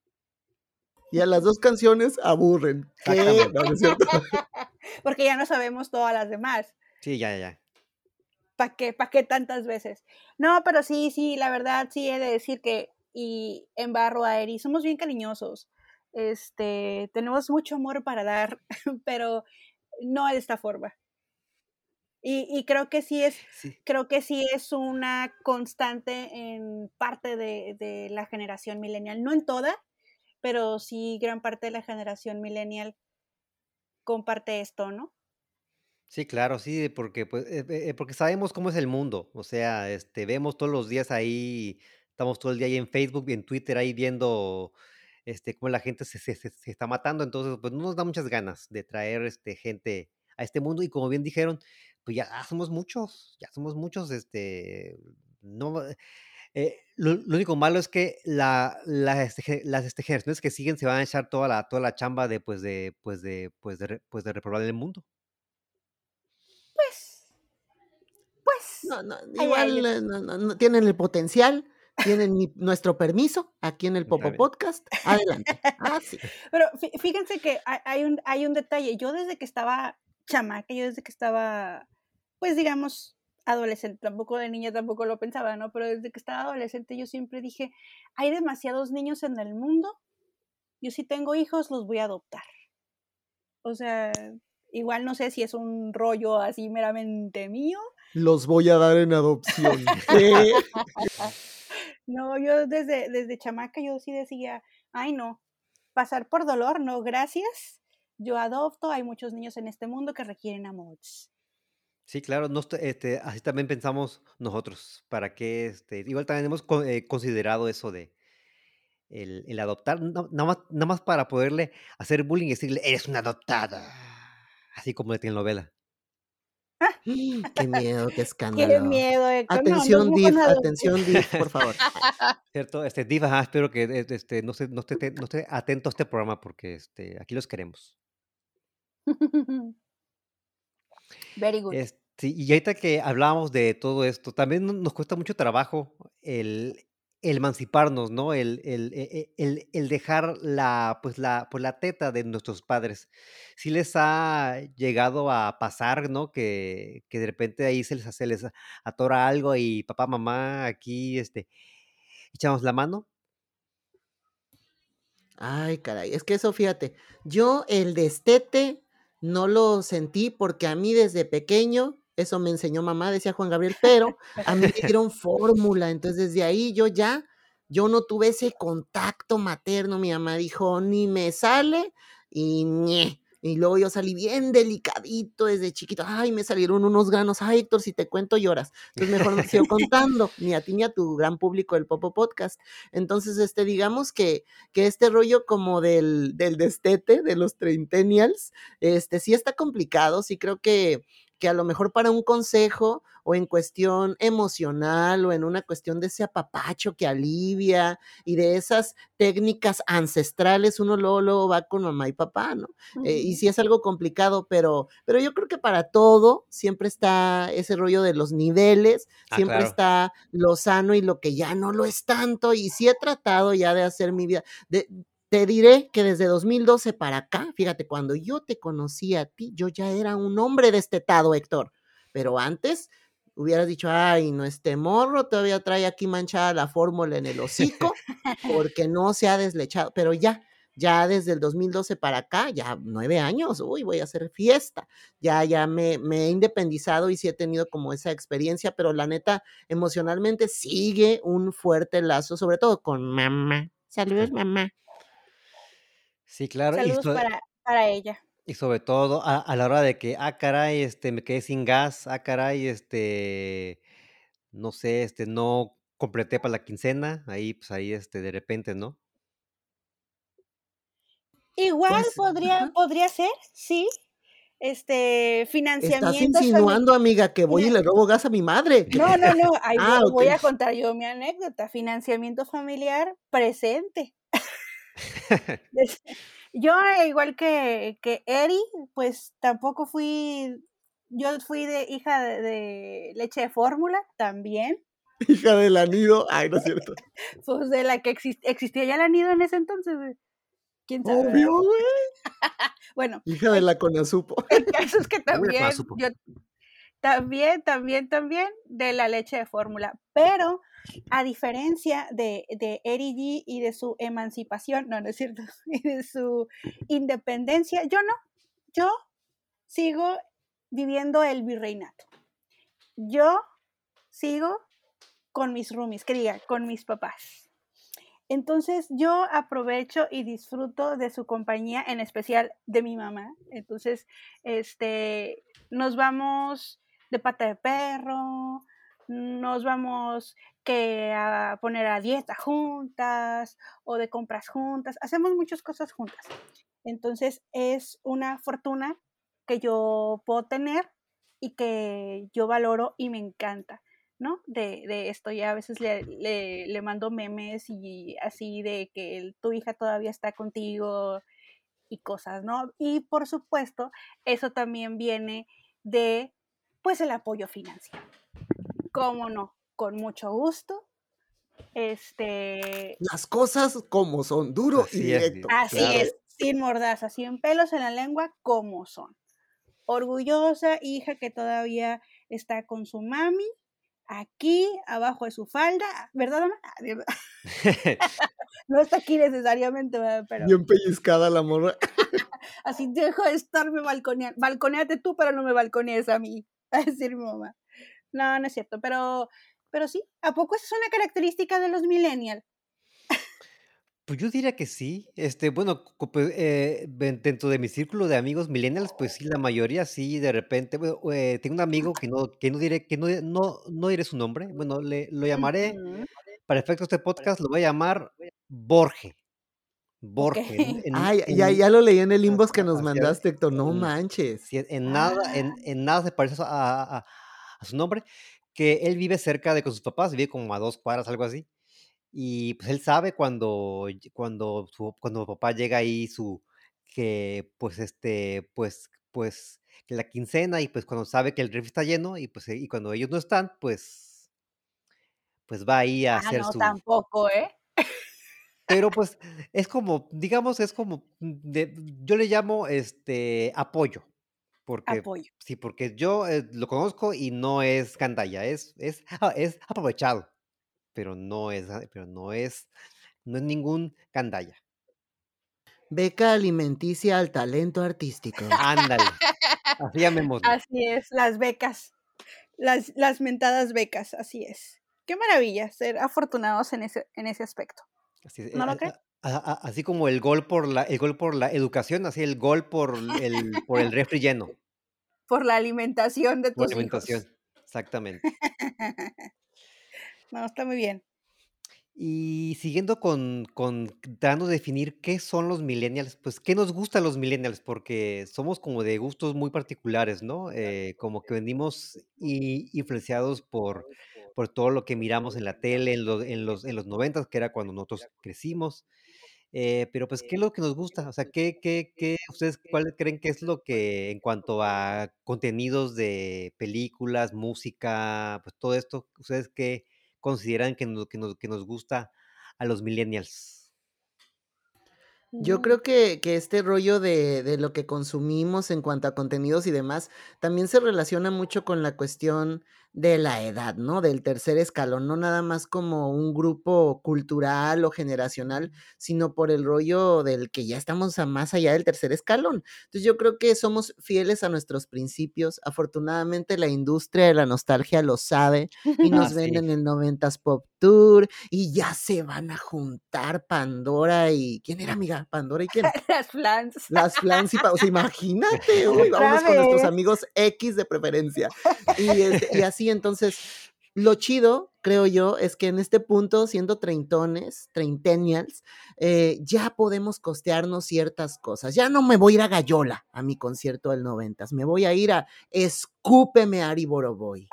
Y a las dos canciones aburren. ¿Qué? Exactamente. No, no es cierto. Porque ya no sabemos todas las demás. Sí, ya, ya, ya. ¿Para qué? ¿Para qué tantas veces? No, pero sí, sí, la verdad sí he de decir que, y en Barro a Eri, somos bien cariñosos. Este, tenemos mucho amor para dar, pero no de esta forma. Y, y creo que sí es, Sí, creo que sí es una constante en parte de, de la generación millennial, no en toda, pero sí gran parte de la generación millennial comparte esto, ¿no? sí, claro, sí, porque, pues, eh, eh, porque sabemos cómo es el mundo. O sea, este, vemos todos los días ahí, estamos todo el día ahí en Facebook y en Twitter ahí viendo este, cómo la gente se, se- se- se está matando. Entonces, pues no nos da muchas ganas de traer este, gente a este mundo. Y como bien dijeron, pues ya ah, somos muchos, ya somos muchos. Este, no, eh, lo, lo único malo es que la, la, este, las este, generaciones que siguen se van a echar toda la, toda la chamba de, pues, de, pues, de, pues, de, pues, de reprobar el mundo. Pues, pues, No, no, igual eh, no, no, no, tienen el potencial, tienen mi- nuestro permiso aquí en el Popo. Podcast. Adelante. Ah, sí. Pero fí- fíjense que hay un, hay un detalle. Yo desde que estaba chamaca, yo desde que estaba, pues digamos, adolescente, tampoco de niña tampoco lo pensaba, ¿no? Pero desde que estaba adolescente yo siempre dije, hay demasiados niños en el mundo, yo si tengo hijos los voy a adoptar. O sea, igual no sé si es un rollo así meramente mío. Los voy a dar en adopción. No, yo desde, desde chamaca yo sí decía, ay no, pasar por dolor, no, gracias. Yo adopto, hay muchos niños en este mundo que requieren amor. Sí, claro, no este, así también pensamos nosotros. ¿Para qué? Este, igual también hemos eh, considerado eso de el, el adoptar, no- nada más, nada más para poderle hacer bullying y decirle, eres una adoptada. Así como de telenovela. Ah, Qué miedo, qué Qué escándalo. miedo, Héctor. No, Atención, mojo Div, atención, Div, por favor. ¿Cierto? Este, Diva, ajá, espero que este, no, esté, no, esté, no esté atento a este programa porque este, aquí los queremos. Very good. Este, y ahorita que hablábamos de todo esto, también no- nos cuesta mucho trabajo el, el emanciparnos, ¿no? El, el, e- e- el- el dejar la, pues la, pues la teta de nuestros padres. Sí les ha llegado a pasar, ¿no? Que, que de repente ahí se les, se les atora algo y papá, mamá, aquí, este, echamos la mano. Ay, caray, es que eso, fíjate, yo el destete no lo sentí porque a mí desde pequeño, eso me enseñó mamá, decía Juan Gabriel, pero a mí me dieron fórmula, entonces desde ahí yo ya, yo no tuve ese contacto materno, mi mamá dijo, ni me sale y ñe. Y luego yo salí bien delicadito desde chiquito. Ay, me salieron unos granos. Ay, Héctor, si te cuento lloras. Entonces mejor no sigo contando, ni a ti ni a tu gran público del Popo Podcast. Entonces, este, digamos que, que este rollo como del, del destete de los treintennials, este, sí está complicado, sí creo que, que a lo mejor para un consejo o en cuestión emocional o en una cuestión de ese apapacho que alivia y de esas técnicas ancestrales, uno luego, luego va con mamá y papá, ¿no? Eh, y sí es algo complicado, pero, pero yo creo que para todo siempre está ese rollo de los niveles, Ah, siempre claro. está lo sano y lo que ya no lo es tanto, y sí he tratado ya de hacer mi vida, de, te diré que desde 2012 para acá, fíjate, cuando yo te conocí a ti, yo ya era un hombre destetado, Héctor, pero antes hubieras dicho, ay, no, este morro todavía trae aquí manchada la fórmula en el hocico porque no se ha deslechado, pero ya, ya desde el 2012 para acá, ya nueve años, uy, voy a hacer fiesta, ya, ya me, me he independizado y sí he tenido como esa experiencia, pero la neta, emocionalmente sigue un fuerte lazo, sobre todo con mamá. Saludos, mamá. Sí, claro. Y, Saludos so- para, para ella. y sobre todo a, a la hora de que, ah, caray, este, me quedé sin gas, ah, caray, este, no sé, este, no completé para la quincena, ahí, pues ahí, este, de repente, ¿no? Igual Pues, podría, podría ser, sí. Este, Estás financiamiento. insinuando, amiga, que voy y le robo gas a mi madre. ¿Qué No, no, no. Ahí Ah, voy, a contar yo mi anécdota. Financiamiento familiar presente. Yo, igual que, que Eri, pues tampoco fui. Yo fui de hija de, de leche de fórmula también. Hija del anido. Ay, no es cierto. Pues de la que exist- existía ya el anido en ese entonces. güey. ¿Quién sabe? Obvio, güey. Bueno, Hija de la Coneasupo. el caso es que también, yo también, también, también de la leche de fórmula. Pero a diferencia de, de Eri G y de su emancipación, no, no es cierto, y de su independencia, yo no, yo sigo viviendo el virreinato. Yo sigo con mis roomies, que diga, con mis papás. Entonces yo aprovecho y disfruto de su compañía, en especial de mi mamá. Entonces, este, nos vamos de pata de perro, nos vamos que a poner a dieta juntas o de compras juntas, hacemos muchas cosas juntas. Entonces es una fortuna que yo puedo tener y que yo valoro y me encanta. ¿no? De, de esto, ya a veces le, le, le, mando memes y así de que tu hija todavía está contigo y cosas, ¿no? Y por supuesto, eso también viene de, pues, el apoyo financiero. ¿Cómo no? Con mucho gusto. Este... Las cosas como son, duro Así y directo. Es, así claro. es, sin mordaza, sin pelos en la lengua, como son. Orgullosa hija que todavía está con su mami, aquí, abajo de su falda, ¿verdad, mamá? no está aquí necesariamente, ¿verdad? pero... Bien pellizcada la morra. Así dejo de estarme balconeando. Balconeate tú, pero no me balconees a mí, a decir mi mamá. No, no es cierto, pero, pero sí, ¿a poco esa es una característica de los millennials? Pues yo diría que sí. Este, bueno, pues, eh, dentro de mi círculo de amigos millennials, pues sí, la mayoría sí, de repente. Bueno, eh, tengo un amigo que no, que no diré, que no, no, no diré su nombre. Bueno, le, lo llamaré, para efectos de este podcast, lo voy a llamar Borge. Porque en, Ok. en- Ay, ya, en- ya lo leí en el inbox que nos mandaste, Héctor. No Mm. manches. en nada, en, Ah. en nada se parece a, su- a- a- a su nombre, que él vive cerca de con sus papás, vive como a dos cuadras, algo así. Y pues él sabe cuando, cuando, su, cuando papá llega ahí, su, que pues este, pues, pues, que la quincena y pues cuando sabe que el refri está lleno y pues y cuando ellos no están, pues, pues va ahí a Ah, hacer no, su, tampoco, ¿eh? Pero pues es como, digamos, es como, de- yo le llamo este apoyo, porque Apoyo. sí, porque yo eh, lo conozco y no es gandalla, es, es, ah, es aprovechado, pero no es, ah, pero no es, no es ningún gandalla. Beca alimenticia al talento artístico. Ándale, así llamémoslo. Así es, las becas. Las, las mentadas becas, así es. Qué maravilla ser afortunados en ese, en ese aspecto. Así, ¿No eh, lo crees? así como el gol por la, el gol por la educación, así el gol por el, por el refri lleno, Por la alimentación de por tus la alimentación, hijos. exactamente. No, está muy bien. Y siguiendo con, con tratando de definir qué son los millennials, pues qué nos gustan los millennials, porque somos como de gustos muy particulares, ¿no? Eh, como que venimos i- influenciados por, por todo lo que miramos en la tele en los, en los, en los 90, que era cuando nosotros crecimos. Eh, pero pues, ¿qué es lo que nos gusta? O sea, ¿qué, qué, qué, ustedes cuál creen que es lo que en cuanto a contenidos de películas, música, pues todo esto, ustedes qué consideran que nos, que nos, que nos gusta a los millennials? Yo Mm, creo que, que este rollo de, de lo que consumimos en cuanto a contenidos y demás también se relaciona mucho con la cuestión de la edad, ¿no? Del tercer escalón, no nada más como un grupo cultural o generacional, sino por el rollo del que ya estamos a más allá del tercer escalón. Entonces yo creo que somos fieles a nuestros principios. Afortunadamente la industria de la nostalgia lo sabe y Ah, nos sí. venden el 90s Pop Tour y ya se van a juntar Pandora y... ¿Quién era, amiga? ¿Pandora y quién? Las flans. Las Flans y... O sea, imagínate, uy, vámonos con nuestros amigos X de preferencia. Y, este, y así, entonces, lo chido, creo yo, es que en este punto, siendo treintones, treintennials, eh, ya podemos costearnos ciertas cosas. Ya no me voy a ir a Gallola a mi concierto del noventas, me voy a ir a Escúpeme Ari Boroboy.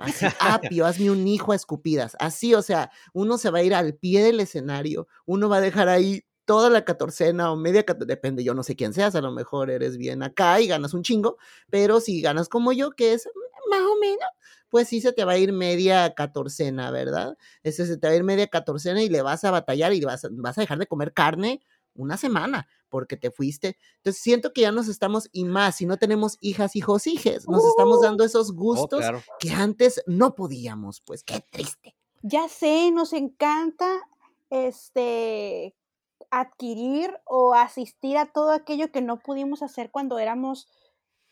Así, apio, hazme un hijo a escupidas. Así, o sea, uno se va a ir al pie del escenario, uno va a dejar ahí toda la catorcena o media, depende, yo no sé quién seas, a lo mejor eres bien acá y ganas un chingo, pero si ganas como yo, que es más o menos, pues sí se te va a ir media catorcena, ¿verdad? Ese se te va a ir media catorcena y le vas a batallar y vas a, vas a dejar de comer carne una semana porque te fuiste. Entonces siento que ya nos estamos, y más, si no tenemos hijas, hijos, hijes, nos estamos Uh. dando esos Oh, gustos claro. que antes no podíamos, pues qué triste. Ya sé, nos encanta este adquirir o asistir a todo aquello que no pudimos hacer cuando éramos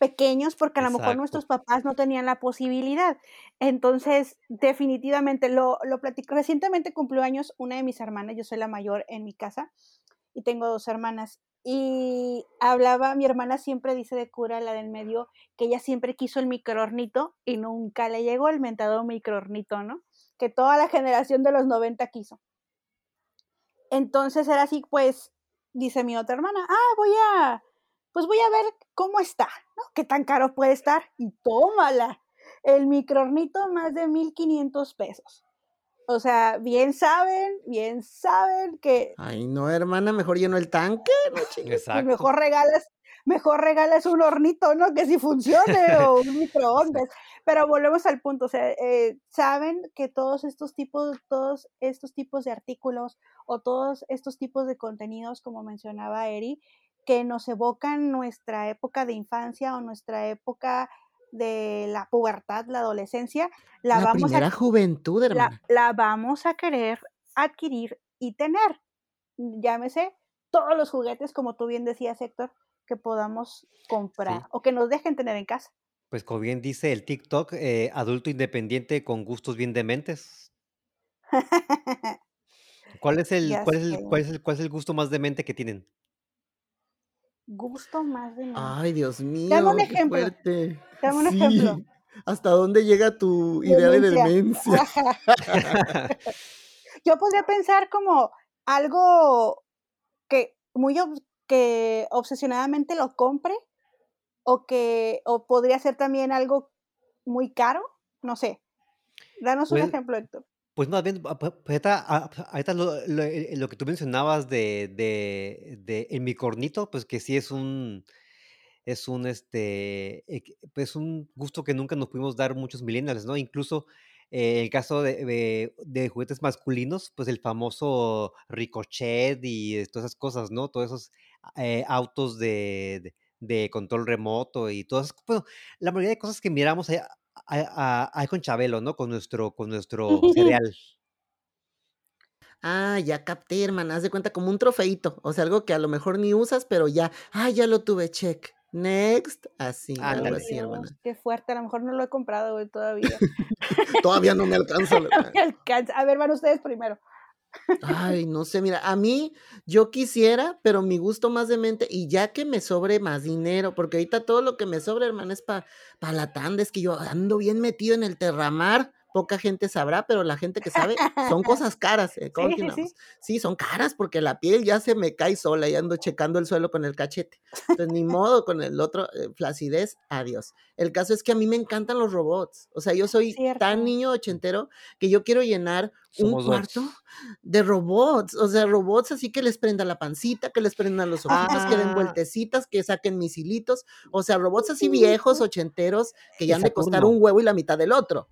pequeños porque a lo mejor nuestros papás no tenían la posibilidad. Entonces, definitivamente, lo, lo platico. Recientemente cumplió años una de mis hermanas, yo soy la mayor en mi casa y tengo dos hermanas. Y hablaba, mi hermana siempre dice de cura, la del medio, que ella siempre quiso el microornito y nunca le llegó el mentado microornito, ¿no? Que toda la generación de los 90 quiso. Entonces era así, pues, dice mi otra hermana, ah, voy a, pues voy a ver cómo está, ¿no? ¿Qué tan caro puede estar? Y tómala, el microornito más de 1500 pesos. O sea, bien saben, bien saben que Ay, no, hermana, mejor lleno el tanque, no chingues. pues, Exacto. mejor regalas, mejor regalas un hornito, ¿no? Que si funcione o un microondas. Pero volvemos al punto, o sea, eh, saben que todos estos tipos, todos estos tipos de artículos o todos estos tipos de contenidos, como mencionaba Eri, que nos evocan nuestra época de infancia o nuestra época de la pubertad, la adolescencia, la, La vamos primera a juventud, hermana. la vamos a querer adquirir y tener. Llámese todos los juguetes, como tú bien decías, Héctor, que podamos comprar Sí. o que nos dejen tener en casa. Pues como bien dice el TikTok, eh, adulto independiente con gustos bien dementes. ¿Cuál es el, cuál es el, cuál es el, cuál es el gusto más demente que tienen? Gusto más de nada. Ay, Dios mío, Dame un ejemplo. fuerte. Dame un Sí, ejemplo. ¿hasta dónde llega tu idea de Demencia. demencia? Yo podría pensar como algo que muy ob- que obsesionadamente lo compre o que o podría ser también algo muy caro, no sé. Danos un Pues, ejemplo, Héctor. Pues más bien, ah, pues, pues, ah, pues, ahorita lo, eh, lo que tú mencionabas de, de, de el micornito, pues que sí es un, es un, este, eh, pues un gusto que nunca nos pudimos dar muchos millennials, ¿no? Incluso eh, en el caso de, de- juguetes masculinos, pues el famoso Ricochet y eh, todas esas cosas, ¿no? Todos esos eh, autos de, de- control remoto y todas, bueno, la mayoría de cosas que miramos ahí, ahí- con Chabelo, ¿no? Con nuestro, con nuestro cereal. Ah, ya capté, hermana. Haz de cuenta como un trofeito. O sea, algo que a lo mejor ni usas, pero ya. Ah, ya lo tuve, check. Next. Así, algo Ándale. así, hermana. Qué fuerte, a lo mejor no lo he comprado güey, todavía. Todavía no me alcanza. No me alcanza. A ver, van ustedes primero. Ay, no sé, mira, a mí yo quisiera, pero mi gusto más de mente, y ya que me sobre más dinero, porque ahorita todo lo que me sobra, hermano, es para pa la tanda, es que yo ando bien metido en el terramar, poca gente sabrá, pero la gente que sabe son cosas caras. eh, sí, continuamos. sí. Sí, son caras porque la piel ya se me cae sola y ando checando el suelo con el cachete. Entonces, ni modo con el otro, eh, flacidez, adiós. El caso es que a mí me encantan los robots. O sea, yo soy Cierto. tan niño ochentero que yo quiero llenar un cuarto dos. de robots, o sea, robots así que les prenda la pancita, que les prendan los ojitos, que den Ah. vueltecitas, que saquen misilitos, o sea, robots así viejos, ochenteros, que ya han de costar un huevo y la mitad del otro.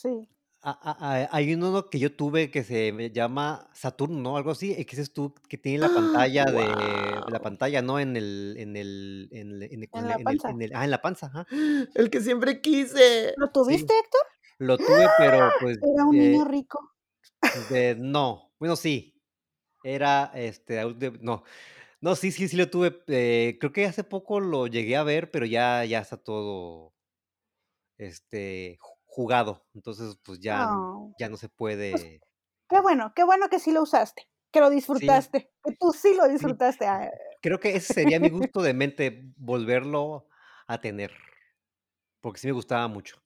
Sí. Ah, ah, ah, Hay uno que yo tuve que se llama Saturno, ¿no? Algo así, que dices tú que tiene la pantalla de la pantalla, ¿no? En el, en el, en el, en el, En la en panza. el- ah, en la panza, ajá. El que siempre quise. ¿Lo Sí, tuviste, Héctor? lo tuve, pero pues Era un niño eh, rico. de- no, bueno, sí, era, este, no, no, sí, sí, sí lo tuve, eh, creo que hace poco lo llegué a ver, pero ya, ya está todo, este, jugado, entonces pues ya, Oh, ya no se pues puede, qué bueno, qué bueno que sí lo usaste, que lo sí, disfrutaste, que tú sí lo disfrutaste. Ah, creo que ese sería mi gusto de mente, volverlo a tener, porque sí me gustaba mucho.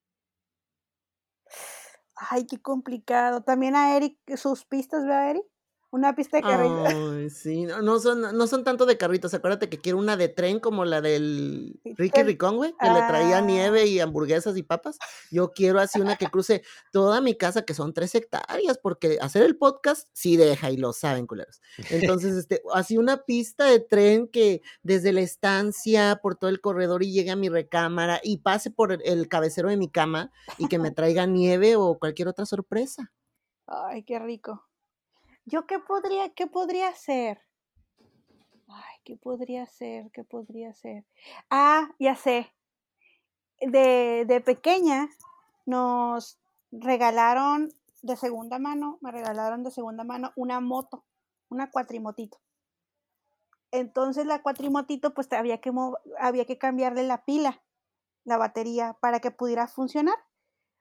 Ay, qué complicado. También a Eric, sus pistas, ¿verdad, Eric? Una pista de carrito. Ay, sí, no, no son, no son tanto de carritos. Acuérdate que quiero una de tren como la del Ricky. Ricón, güey, que le traía Ah, nieve y hamburguesas y papas. Yo quiero así una que cruce toda mi casa, que son tres hectáreas, porque hacer el podcast sí deja y lo saben, culeros. Entonces, este, así una pista de tren que desde la estancia, por todo el corredor y llegue a mi recámara y pase por el- el cabecero de mi cama y que me traiga nieve o cualquier otra sorpresa. Ay, qué rico. ¿Yo qué podría, qué podría hacer? Ay, ¿qué podría hacer? ¿Qué podría hacer? Ah, ya sé. De, de pequeña nos regalaron de segunda mano, me regalaron de segunda mano una moto, una cuatrimotito. Entonces la cuatrimotito pues había que, había que cambiarle la pila, la batería, para que pudiera funcionar.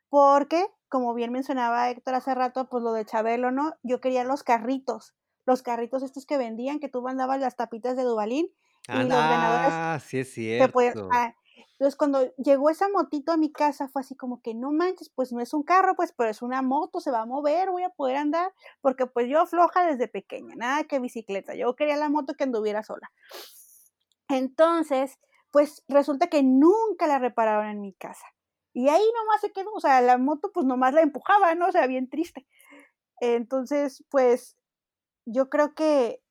Porque, como bien mencionaba Héctor hace rato, pues lo de Chabelo, ¿no? Yo quería los carritos, los carritos estos que vendían, que tú mandabas las tapitas de Dubalín y los ganadores Ah, sí es podían... cierto. ah, entonces, cuando llegó esa motito a mi casa, fue así como que no manches, pues no es un carro, pues, pero es una moto, se va a mover, voy a poder andar, porque pues yo floja desde pequeña, nada que bicicleta, yo quería la moto que anduviera sola. Entonces, pues resulta que nunca la repararon en mi casa. Y ahí nomás se quedó, o sea, la moto pues nomás la empujaba, ¿no? O sea, bien triste. Entonces, pues yo creo que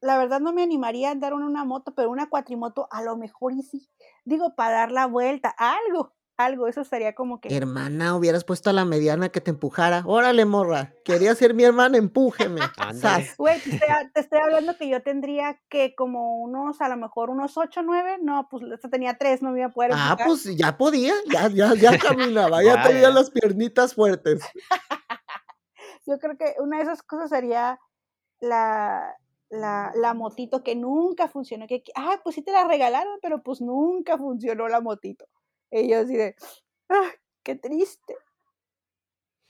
la verdad no me animaría a andar en una moto, pero una cuatrimoto a lo mejor y sí. Digo, para dar la vuelta, algo, algo, eso sería como que... Hermana, hubieras puesto a la mediana que te empujara. Órale, morra. Quería ser mi hermana, empújeme. Güey, te estoy, a- te estoy hablando que yo tendría que como unos, a lo mejor unos 8, 9, no, pues esta tenía 3, no me iba a poder Ah, pues ya podía, ya, ya, ya caminaba, ya tenía las piernitas fuertes. Yo creo que una de esas cosas sería la, la, la motito que nunca funcionó. Que, ah, pues sí te la regalaron, pero pues nunca funcionó la motito. Y yo así de, ah, qué triste.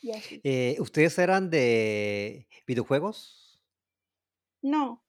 Y así. Eh, ¿Ustedes eran de videojuegos? No,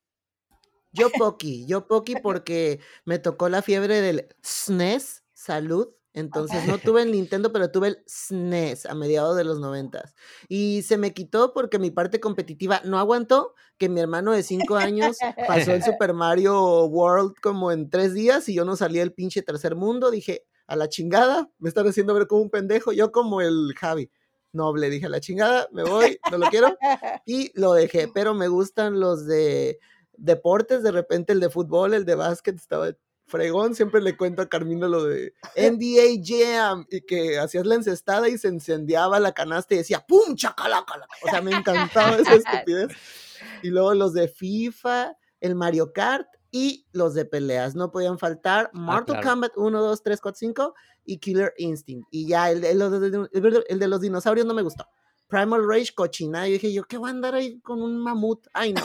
Yo poqui, yo poqui porque me tocó la fiebre del SNES, salud, Entonces no tuve el Nintendo, pero tuve el SNES a mediados de los noventas. Y se me quitó porque mi parte competitiva no aguantó, que mi hermano de cinco años pasó el Super Mario World como en tres días y yo no salía del pinche tercer mundo. Dije, a la chingada, me están haciendo ver como un pendejo, yo como el Javi. Noble, dije, a la chingada, me voy, no lo quiero. Y lo dejé, pero me gustan los de deportes, de repente el de fútbol, el de básquet, estaba fregón, siempre le cuento a Carmino lo de NBA Jam y que hacías la encestada y se incendiaba la canasta y decía ¡pum! ¡Chacalaca! O sea, me encantaba esa estupidez. Y luego los de FIFA, el Mario Kart y los de peleas. No podían faltar Mortal claro. Kombat 1, 2, 3, 4, 5 y Killer Instinct. Y ya el, el- el de- el de los dinosaurios no me gustó. Primal Rage, cochina. Y dije yo, ¿qué voy a andar ahí con un mamut? Ay, no.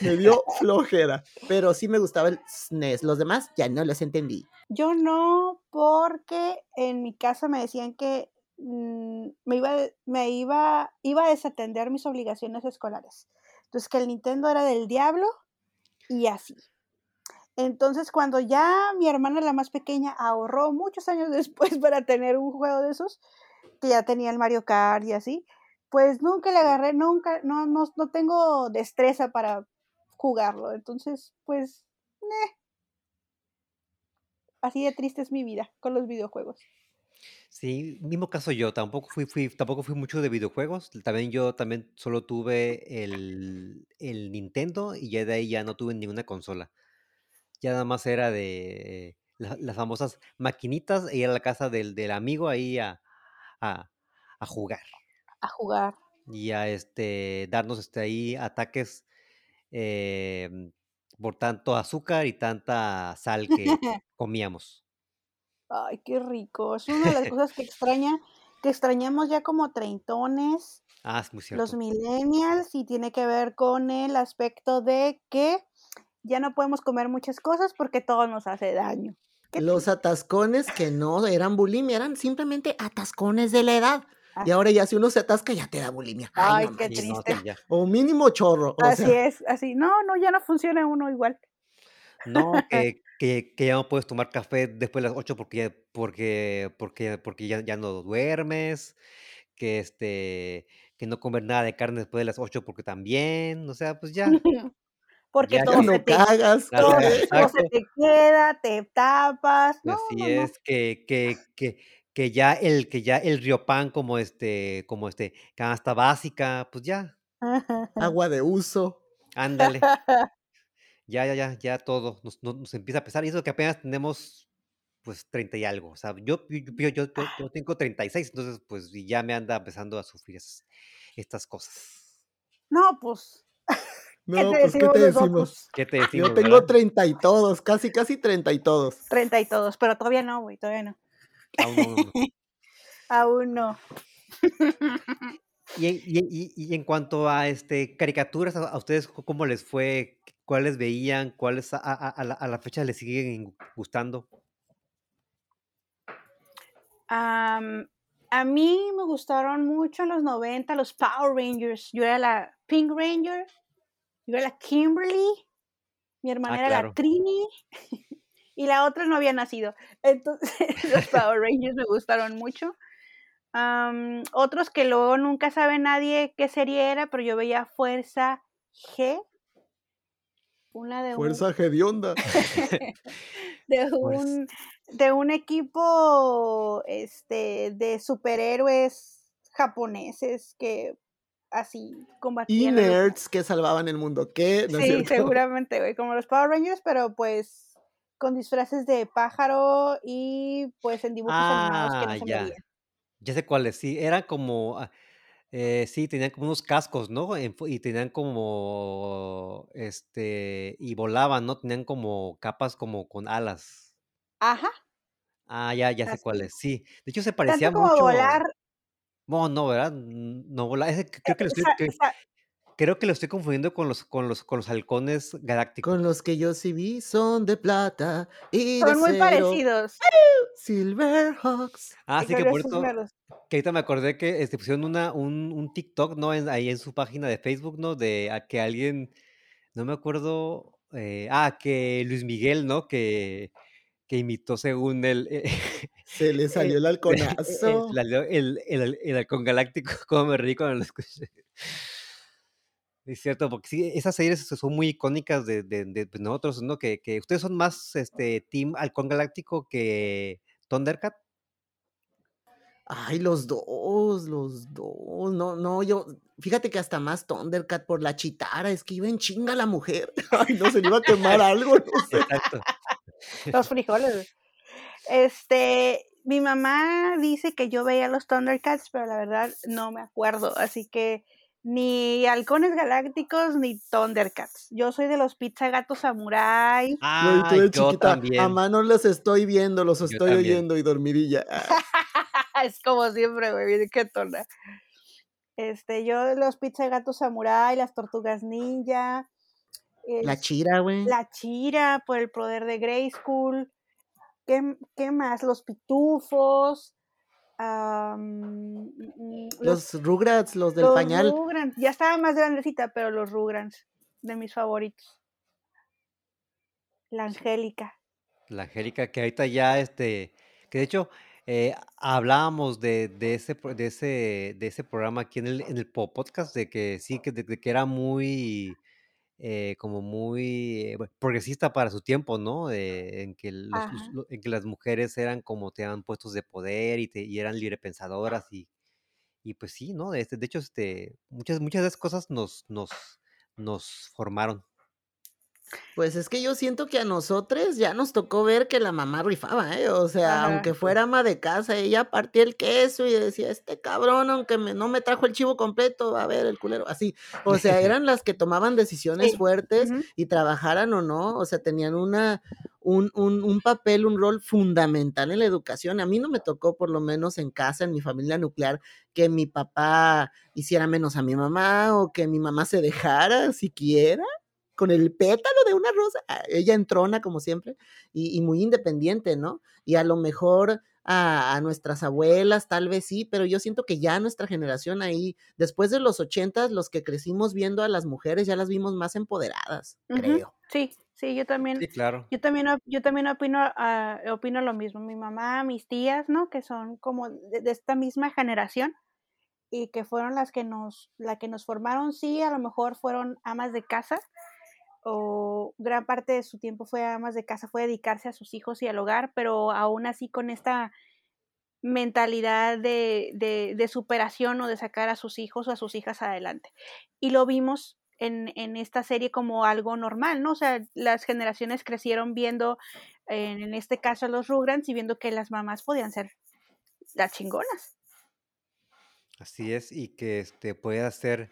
Me dio flojera. Pero sí me gustaba el SNES. Los demás ya no los entendí. Yo no, porque en mi casa me decían que mm, me iba, me iba, iba a desatender mis obligaciones escolares. Entonces que el Nintendo era del diablo y así. Entonces cuando ya mi hermana, la más pequeña, ahorró muchos años después para tener un juego de esos, que ya tenía el Mario Kart y así, pues nunca le agarré, nunca, no, no, no tengo destreza para jugarlo. Entonces, pues, eh, así de triste es mi vida con los videojuegos. Sí, mismo caso yo, tampoco fui, fui, tampoco fui mucho de videojuegos, también yo también solo tuve el, el Nintendo y ya de ahí ya no tuve ninguna consola. Ya nada más era de la- las famosas maquinitas e ir a la casa del, del amigo ahí a, a, a jugar A jugar. y a este, darnos este, ahí ataques em, por tanto azúcar y tanta sal que comíamos. Ay, qué rico. Es una de las cosas que extraña, que extrañamos ya como treintones, Ah, es muy los millennials, y tiene que ver con el aspecto de que ya no podemos comer muchas cosas porque todo nos hace daño. Los atascones que no eran bulimia, eran simplemente atascones de la edad. Y ahora ya si uno se atasca ya te da bulimia. Ay, Ay, no qué manches. Sí, no, triste. O mínimo chorro. O Así sea, es, así. No, no, ya no funciona uno igual. No, que, que, que ya no puedes tomar café después de las 8 porque, ya- porque, porque, porque ya, ya no duermes, que este, que no comer nada de carne después de las 8 porque también, o sea, pues ya, Porque ya, todo se no te, cagas. todo, se te queda, te tapas. No, así no, es, que, que, que, que ya el, que ya el Riopan como este, como este, canasta básica, pues ya, Agua de uso. ándale, ya, ya, ya, ya todo nos, nos, empieza a pesar, y eso que apenas tenemos pues 30 y algo, o sea, yo, yo, yo, yo, tengo 36, entonces pues ya me anda empezando a sufrir estas cosas. No, pues, ¿qué No, te pues, ¿qué te decimos? ¿Qué te Yo decimos, tengo verdad? treinta y todos, casi, casi treinta y todos. 30 y todos, pero todavía no, güey, todavía no. Aún no. Aún no. Y, en- y y- y en cuanto a este caricaturas, a, a ustedes cómo les fue, cuáles veían, cuáles a, a- a la, a la fecha les siguen gu- gustando. Am, a mí me gustaron mucho en los 90 los Power Rangers. Yo era la Pink Ranger, yo era la Kimberly, mi hermana Ah, era la. Trini y la otra no había nacido. Entonces los Power Rangers me gustaron mucho. Otros que luego nunca sabe nadie qué serie era, pero yo veía Fuerza G, una de un, Fuerza hedionda. de Pues, un de un equipo este de superhéroes japoneses que así Y combatían a los nerds que salvaban el mundo. ¿Qué? ¿No es Sí, seguramente, güey, como los Power Rangers, pero pues con disfraces de pájaro y pues en dibujos animados que no Ah, se ya. Ya sé cuáles, sí, eran como, ah, eh, sí, tenían como unos cascos, ¿no? Y tenían como, este, y volaban, ¿no? Tenían como capas como con alas. Ajá, Ah, ya, ya sé cuáles, sí. De hecho, se Tanto parecía como mucho. volar, No, no, ¿verdad? No vola. ese c- creo que lo estoy, sa- cre- sa- creo que lo estoy confundiendo con los, con los, con los halcones galácticos. Con los que yo sí vi son de plata y de son muy cero. parecidos. Silverhawks. Ah, sí, que por eso, que ahorita me acordé que este, pusieron una, un, un TikTok, ¿no? En- ahí en su página de Facebook, ¿no? De a que alguien, no me acuerdo, eh, ah, que Luis Miguel, ¿no? Que, que imitó según él, eh, Se le salió el halconazo. El, el, el, el halcón galáctico, como me reí cuando lo escuché. Es cierto, porque sí, esas series son muy icónicas de, de, de pues, nosotros, ¿no? Que, que, ustedes son más este Team Halcón Galáctico que Thundercat. Ay, los dos, los dos. No, no, yo, fíjate que hasta más Thundercat por la chitara, es que iba en chinga la mujer. Ay, no se le iba a quemar algo, no sé. Exacto. Los frijoles. Este, mi mamá dice que yo veía los Thundercats, pero la verdad no me acuerdo, así que ni halcones galácticos ni Thundercats. Yo soy de los pizza gatos samurai. Ah, Güey, tú de yo chiquita, también. a mano los estoy viendo, los estoy oyendo y dormidilla. Es como siempre, güey, bien qué tona. Este, yo de los pizza gatos samurai, las tortugas ninja, el- La chira, güey. la chira por el poder de Grayskull. ¿Qué, qué más? Los pitufos. am, mm, Los Rugrats, los del los pañal. Rugrats. Ya estaba más grandecita, pero los Rugrats, de mis favoritos. La Angélica. La Angélica, que ahorita ya, este, que de hecho eh, hablábamos de, de ese, de, ese, de ese programa aquí en el, en el po- podcast, de que sí, que, de, de que era muy, eh, como muy eh, progresista para su tiempo, ¿no? Eh, en, que los- en que las mujeres eran como, tenían puestos de poder y, te- y eran librepensadoras y, y pues sí, ¿no? Este, de hecho, este, muchas, muchas de esas cosas nos, nos, nos formaron. Pues es que yo siento que a nosotros ya nos tocó ver que la mamá rifaba, ¿eh? O sea, Ajá. aunque fuera ama de casa, ella partía el queso y decía, este cabrón, aunque me- no me trajo el chivo completo, a ver, el culero, así. O sea, eran las que tomaban decisiones Sí. fuertes y trabajaran o no, o sea, tenían una, un, un, un papel, un rol fundamental en la educación. A mí no me tocó, por lo menos en casa, en mi familia nuclear, que mi papá hiciera menos a mi mamá o que mi mamá se dejara siquiera con el pétalo de una rosa. Ah, Ella entrona, como siempre, y, y muy independiente, ¿no? Y a lo mejor a, a nuestras abuelas, tal vez sí, pero yo siento que ya nuestra generación ahí, después de los ochentas, los que crecimos viendo a las mujeres, ya las vimos más empoderadas, creo. Sí, sí, yo también. Sí, claro. Yo también, yo también opino, ah, opino lo mismo. Mi mamá, mis tías, ¿no? Que son como de, de esta misma generación y que fueron las que nos, la que nos formaron, sí, a lo mejor fueron amas de casa o gran parte de su tiempo fue amas de casa, fue dedicarse a sus hijos y al hogar, pero aún así con esta mentalidad de, de, de superación o de sacar a sus hijos o a sus hijas adelante. Y lo vimos en, en esta serie como algo normal, ¿no? O sea, las generaciones crecieron viendo, en, este caso, a los Rugrats y viendo que las mamás podían ser las chingonas. Así es, y que este puedas hacer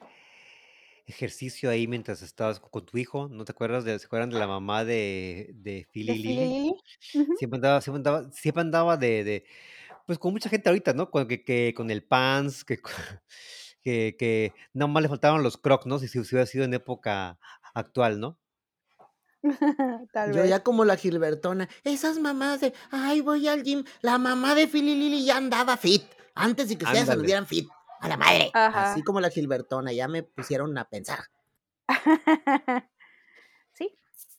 ejercicio ahí mientras estabas con tu hijo. ¿No te acuerdas de, se acuerdan de la mamá de, de Philly Philly Lily? Lily. Ujú. Siempre andaba, siempre andaba, siempre andaba de, de, pues con mucha gente ahorita, ¿no? Con, que, que con el pants, que, que, que nada más le faltaban los crocs, ¿no? Si, si hubiera sido en época actual, ¿no? Tal Yo vez. ya como la Gilbertona, esas mamás de, ay, voy al gym, la mamá de Philly Lily ya andaba fit, antes de que ustedes anduvieran fit, a la madre. Ajá. Así como la Gilbertona, ya me pusieron a pensar. sí,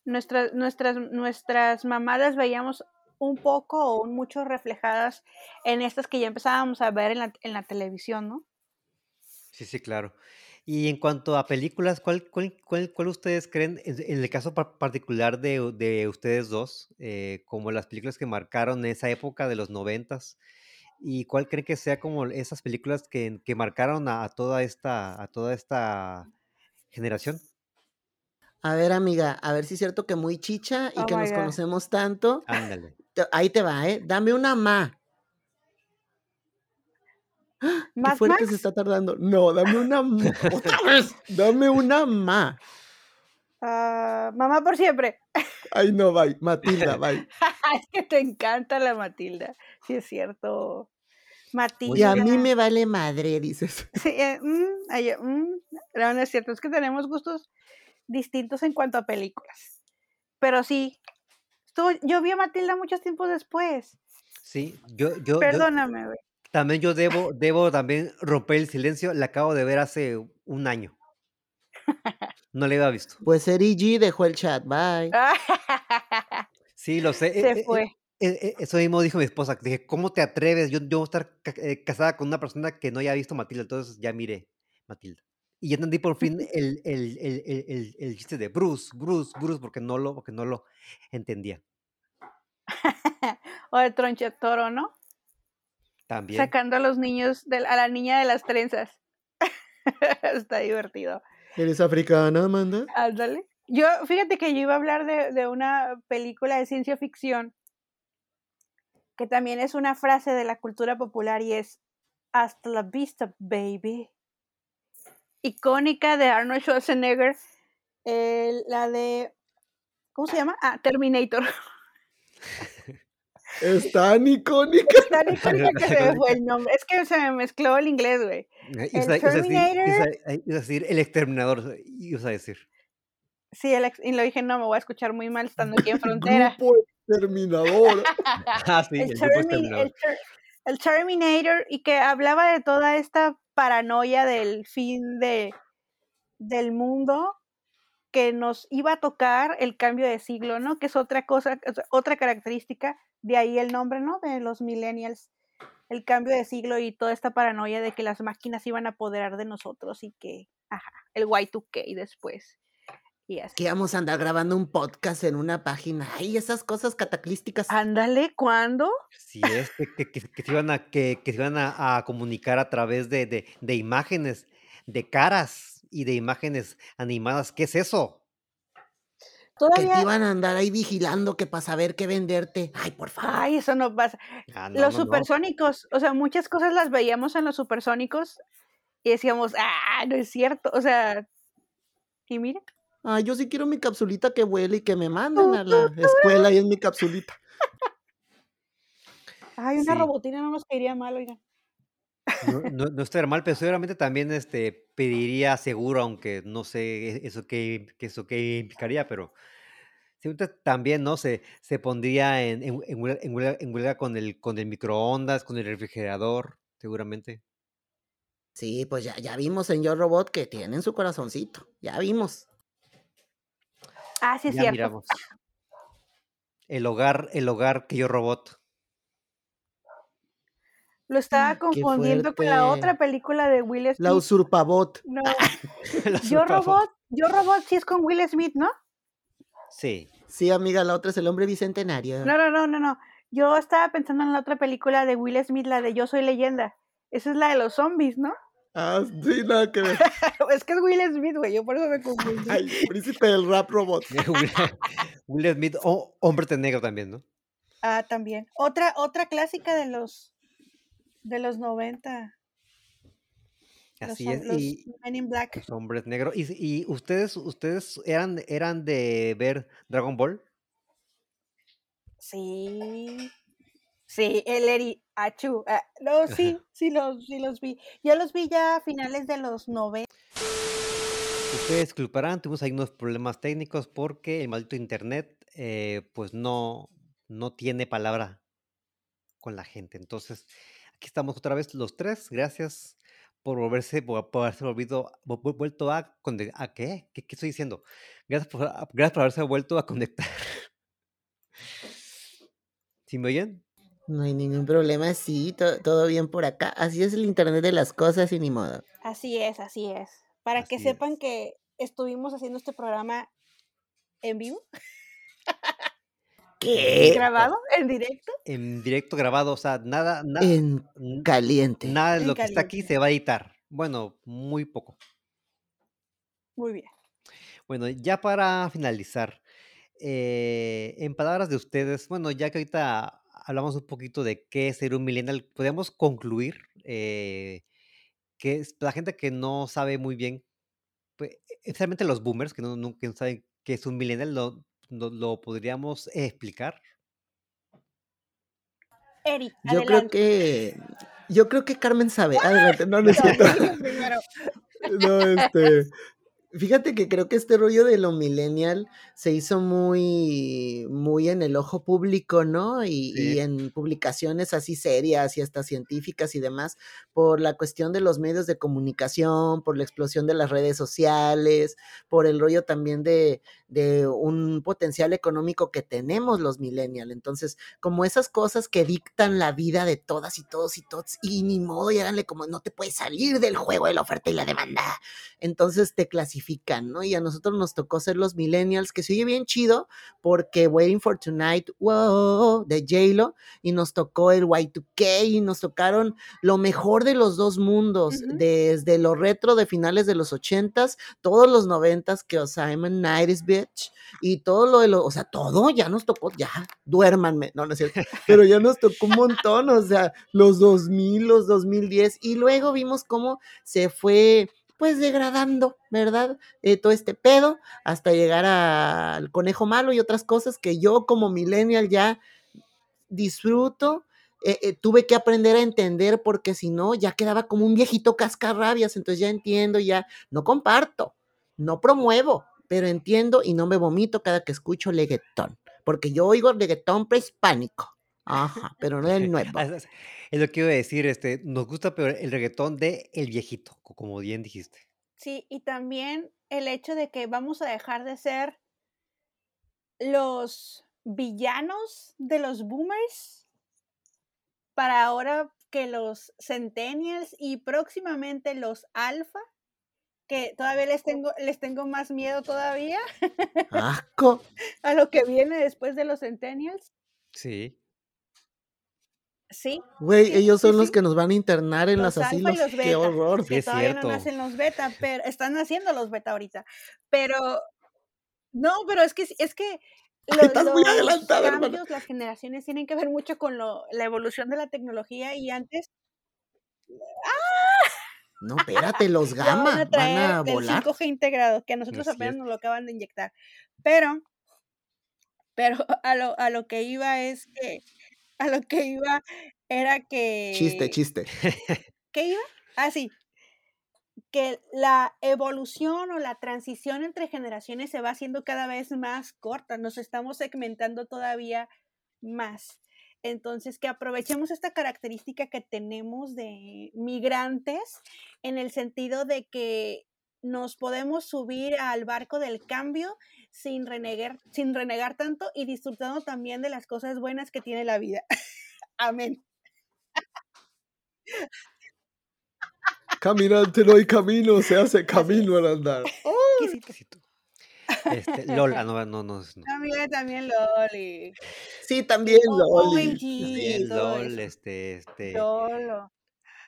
nuestras, nuestras, nuestras mamás las veíamos un poco o un mucho reflejadas en estas que ya empezábamos a ver en la, en la televisión, ¿no? Sí, sí, claro. Y en cuanto a películas, ¿cuál, cuál, cuál, cuál ustedes creen, en, en el caso par- particular de, de ustedes dos, eh, como las películas que marcaron esa época de los noventas, y cuál creen que sea como esas películas que, que marcaron a, a toda esta, a toda esta generación? A ver, amiga, a ver si es cierto que muy chicha y Oh que nos God. conocemos tanto. Ándale. Ahí te va, ¿eh? Dame una ma. ¡Ah! Qué ¿Mad fuerte se Max? está tardando. No, dame una ma. Otra vez. Dame una ma. Ah, mamá por siempre. Ay, no, bye. Matilda, bye. es que te encanta la Matilda. Sí, es cierto. Y Matilda. a mí me vale madre, dices. Sí, eh, mm, ay, eh, mm, no, no es cierto. Es que tenemos gustos distintos en cuanto a películas. Pero sí. estuvo- yo vi a Matilda muchos tiempos después. Sí, yo, yo, yo Perdóname, güey. también yo debo, debo también romper el silencio, la acabo de ver hace un año. No la había visto. Pues Eri G dejó el chat, bye. Sí, lo sé. eh, Se eh, fue. e, e, eso mismo dijo mi esposa. Dije, ¿cómo te atreves? Yo, yo voy a estar ca- eh, casada con una persona que no haya visto Matilda. Entonces ya miré Matilda. Y ya entendí por fin el, el, el, el, el- el chiste de Bruce, Bruce, Bruce, porque no lo, porque no lo entendía. o de Tronchetoro, ¿no? También. Sacando a los niños, de, a la niña de las trenzas. Está divertido. ¿Eres africana, Amanda? Ándale. Yo, fíjate que yo iba a hablar de, de una película de ciencia ficción que también es una frase de la cultura popular y es hasta la vista, baby. Icónica de Arnold Schwarzenegger, el- la de, ¿cómo se llama? Ah, Terminator. Es tan icónica. Tan icónica que se me fue el nombre. Es que se me mezcló el inglés, güey. Eh, el Terminator. ibas a decir el exterminador, ibas a decir. Sí, el ex- y lo dije, no, me voy a escuchar muy mal estando aquí en frontera. Grupo exterminador. Ah, sí, el, el exterminador. el Ter- el Terminator y que hablaba de toda esta paranoia del fin de, del mundo que nos iba a tocar el cambio de siglo, ¿no? Que es otra cosa, es otra característica, de ahí el nombre, ¿no? De los millennials, el cambio de siglo y toda esta paranoia de que las máquinas iban a apoderar de nosotros y que, ajá, el Y2K después. Y así. Que vamos a andar grabando un podcast en una página. Ay, esas cosas cataclísticas. Ándale, ¿cuándo? Sí, es que, que, que- que se iban, a, que, que se iban a, a comunicar a través de, de, de imágenes, de caras y de imágenes animadas. ¿Qué es eso? Que te Todavía... iban a andar ahí vigilando que para saber qué venderte. Ay, por favor. Ay, eso no pasa. Ah, no, los no, no. supersónicos, o sea, muchas cosas las veíamos en los supersónicos y decíamos, ah, no es cierto, o sea, y mira, Ay, yo sí quiero mi capsulita que vuele y que me manden a la escuela y es mi capsulita. ay, una Sí. robotina no nos caería mal, oigan. No, no, no estaría mal, pero seguramente también este, pediría seguro, aunque no sé e- eso qué eso qué implicaría, pero seguramente también, ¿no? Se, se pondría en, en, en huelga, en huelga- en huelga con el, con el microondas, con el refrigerador, seguramente. Sí, pues ya, ya vimos en Yo Robot que tienen su corazoncito. Ya vimos. Ah, sí es Ya cierto. miramos. El hogar, el hogar que yo robot. Lo estaba confundiendo con la otra película de Will Smith. La usurpabot. No, La Yo. Robot, Yo Robot sí es con Will Smith, ¿no? Sí. Sí, amiga, la otra es el hombre bicentenario. No, no, no, no, no. Yo estaba pensando en la otra película de Will Smith, la de Yo Soy Leyenda. Esa es la de los zombies, ¿no? Ah, sí, nada que ver. es que es Will Smith, güey, yo por eso me confundí. Ay, príncipe del rap robot. Will, Smith, o hombre de negro también, ¿no? Ah, también. Otra, otra clásica de los de los 90. Así es. los Y Men in Black. los hombres negros. ¿Y, y ustedes, ustedes eran, eran de ver Dragon Ball? Sí. Sí, el Eri Achu. ah, no, sí, sí los, sí los vi. Yo los vi ya a finales de los 90. Ustedes disculparán, tuvimos ahí unos problemas técnicos porque el maldito internet, eh, pues no, no tiene palabra con la gente. Entonces, aquí estamos otra vez los tres. Gracias por volverse, por, por haberse volvido, vu- vu- vuelto a, conde- ¿a qué? qué? qué estoy diciendo? Gracias por, a- gracias por haberse vuelto a conectar. ¿Sí me oyen? No hay ningún problema, sí, to- todo bien por acá. Así es el internet de las cosas y ni modo. Así es, así es. Para que Así sepan es. que estuvimos haciendo este programa en vivo, ¿Qué? grabado, en directo. En directo grabado, o sea, nada, na- En caliente. nada de En lo que está aquí se va a editar. Bueno, muy poco. Muy bien. Bueno, ya para finalizar, eh, en palabras de ustedes, bueno, ya que ahorita hablamos un poquito de qué es ser un millennial, podemos concluir eh, que es la gente que no sabe muy bien, pues, especialmente los boomers que no, no- que no saben qué es un millennial, lo, lo- lo podríamos explicar. Eri, Yo creo adelante. que. Yo creo que Carmen sabe. Adelante, no, primero. No, este. Fíjate que creo que este rollo de lo millennial se hizo muy, muy en el ojo público, ¿no? Y, en publicaciones así serias y hasta científicas y demás, por la cuestión de los medios de comunicación, por la explosión de las redes sociales, por el rollo también de, de un potencial económico que tenemos los millennials. Entonces, como esas cosas que dictan la vida de todas y todos y todos, y ni modo, y háganle como no te puedes salir del juego de la oferta y la demanda. Entonces te clasifican, ¿no? Y a nosotros nos tocó ser los millennials, que se oye bien chido, porque Waiting for Tonight, wow, de J-Lo, y nos tocó el Y2K, y nos tocaron lo mejor de los dos mundos, desde lo retro de finales de los ochentas, todos los noventas, que o sea, I'm a 90s bitch, y todo lo de lo, o sea, todo ya nos tocó, ya, duérmanme, no, no es cierto, pero ya nos tocó un montón, o sea, los 2000, los 2010, y luego vimos cómo se fue, pues, degradando, ¿verdad? Eh, todo este pedo, hasta llegar al conejo malo y otras cosas que yo como millennial ya disfruto. eh, eh, tuve que aprender a entender porque si no ya quedaba como un viejito cascarrabias, entonces ya entiendo, ya no comparto, no promuevo, pero entiendo y no me vomito cada que escucho reggaetón, porque yo oigo reggaetón prehispánico, ajá, pero no el nuevo. Es lo que iba a decir, este, nos gusta pero el reggaetón de El Viejito, co como bien dijiste. Sí, y también el hecho de que vamos a dejar de ser los villanos de los boomers para ahora que los centennials y próximamente los alfa, que todavía les tengo, les tengo más miedo todavía Asco. a lo que viene después de los centennials. Sí. Sí, Güey, sí, ellos sí, son los sí. que nos van a internar en Los y asilos. los Qué horror. Que es todavía cierto. no nacen los beta, pero están naciendo los beta ahorita. Pero no, pero es que es que muy los hermana. cambios, las generaciones tienen que ver mucho con lo- la evolución de la tecnología y antes No, espérate, los ya van gamma a van traer el volar. 5G integrado, que a nosotros apenas nos lo acaban de inyectar. Pero, pero a lo, a lo que iba es que, a lo que iba era Chiste, que, chiste. ¿qué iba? Ah, sí, que la evolución o la transición entre generaciones se va haciendo cada vez más corta, nos estamos segmentando todavía más. Entonces, que aprovechemos esta característica que tenemos de migrantes en el sentido de que nos podemos subir al barco del cambio sin renegar, sin renegar tanto y disfrutando también de las cosas buenas que tiene la vida. Amén. Caminante no hay camino, se hace camino al andar. Quisito. Sí. Este, LOL, ah, no, no, no, no. También, también Loli. Sí, también, O- Loli. OMG y También todo LOL, eso. este, este, Yolo.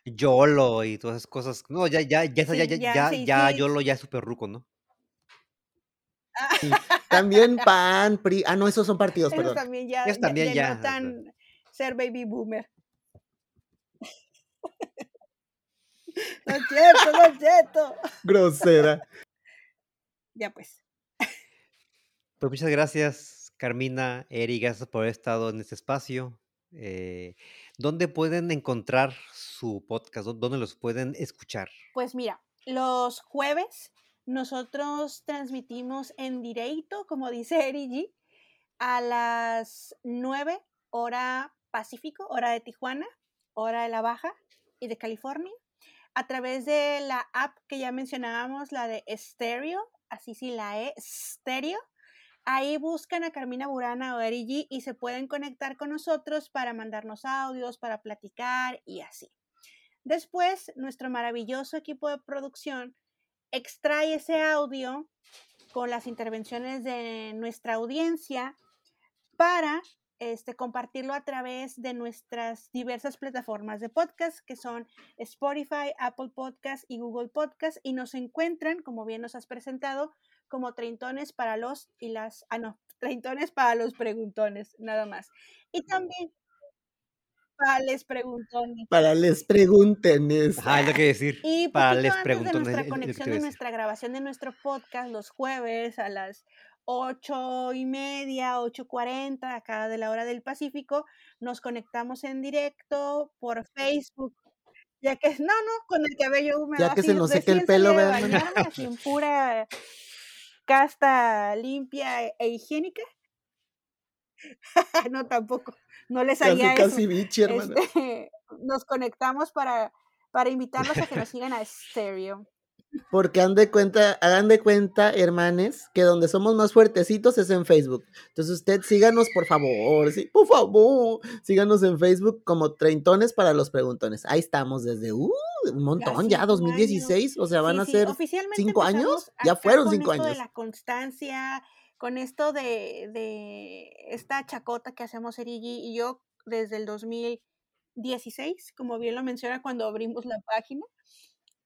YOLO y todas esas cosas. No, ya, ya, ya, ya, Sí, ya, ya, ya, sí, ya sí. YOLO ya es súper ruco, ¿no? También PAN, PRI. Ah, no, esos son partidos, Eso perdón. también ya, Eso ya- también ya ya, no tan ser baby boomer. No es cierto, no es cierto. Grosera. Ya pues. Pues muchas gracias, Carmina, Eri, gracias por haber estado en este espacio. Eh, ¿Dónde pueden encontrar su podcast? ¿Dó- ¿Dónde los pueden escuchar? Pues mira, los jueves nosotros transmitimos en directo, como dice Eri G, a las 9 hora Pacífico, hora de Tijuana, hora de la Baja y de California, a través de la app que ya mencionábamos, la de Stereo, así sí la E, Stereo. Ahí buscan a Carmina Burana o Eri G y se pueden conectar con nosotros para mandarnos audios, para platicar y así. Después, nuestro maravilloso equipo de producción extrae ese audio con las intervenciones de nuestra audiencia para este, compartirlo a través de nuestras diversas plataformas de podcast, que son Spotify, Apple Podcast y Google Podcast, y nos encuentran, como bien nos has presentado, como treintones para los y las, ah, no, treintones para los preguntones, nada más. Y también para les preguntones. Para les pregunten eso. Ajá, es lo que decir. Y Para les antes de nuestra conexión, de nuestra grabación de nuestro podcast, los jueves a las ocho y media, 8.40, acá de la hora del Pacífico, nos conectamos en directo por Facebook. Ya que, no, no, con el cabello húmedo. Ya que se nos seque el pelo, vean. así en pura casta limpia e higiénica. no, tampoco. No les Casi, haría eso casi bichi, hermana. este, nos conectamos para, para invitarlos a que nos sigan a Stereo. Porque han de cuenta, hagan de cuenta, hermanes, que donde somos más fuertecitos es en Facebook. Entonces usted síganos, por favor, sí, por favor, síganos en Facebook como Treintones para los Preguntones. Ahí estamos desde uh, un montón, ya, cinco 2016, o sea, van Sí, a sí, ser oficialmente cinco años, ya fueron con cinco esto de años. la constancia, con esto de, de esta chacota que hacemos Erigi y yo desde el 2016, como bien lo menciona cuando abrimos la página.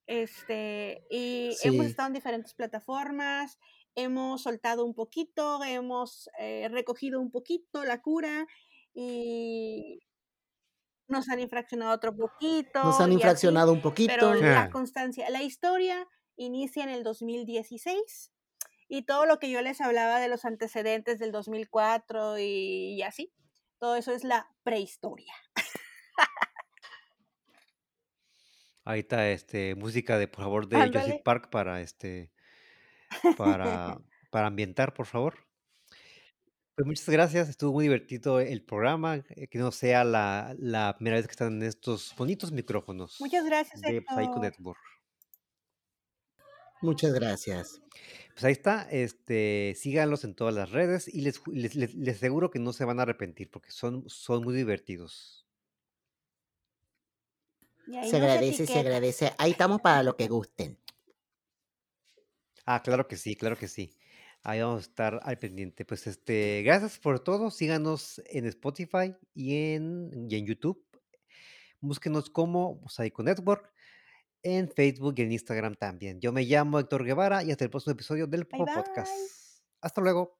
Este, y hemos Sí. estado en diferentes plataformas, hemos soltado un poquito, hemos eh, recogido un poquito la cura y nos han infraccionado otro poquito. Nos han y así, infraccionado un poquito. pero la constancia, la historia inicia en el 2016 y todo lo que yo les hablaba de los antecedentes del 2004 y, y así, todo eso es la prehistoria. Ahí está, este, música de, por favor, de Ándale. Jurassic Park para, este, para, para ambientar, por favor. Pues muchas gracias, estuvo muy divertido el programa, eh, que no sea la, la primera vez que están en estos bonitos micrófonos Muchas gracias, de Psycho Héctor. Network. Muchas gracias. Pues ahí está, este, síganlos en todas las redes y les, les, les- les aseguro que no se van a arrepentir porque son, son muy divertidos. Se agradece, se agradece. Ahí estamos para lo que gusten. Ah, claro que sí, claro que sí. Ahí vamos a estar al pendiente. Pues este, gracias por todo. Síganos en Spotify y en, y en YouTube. Búsquenos como Psycho Network en Facebook y en Instagram también. Yo me llamo Héctor Guevara y hasta el próximo episodio del Bye, Popo bye. Podcast. Hasta luego.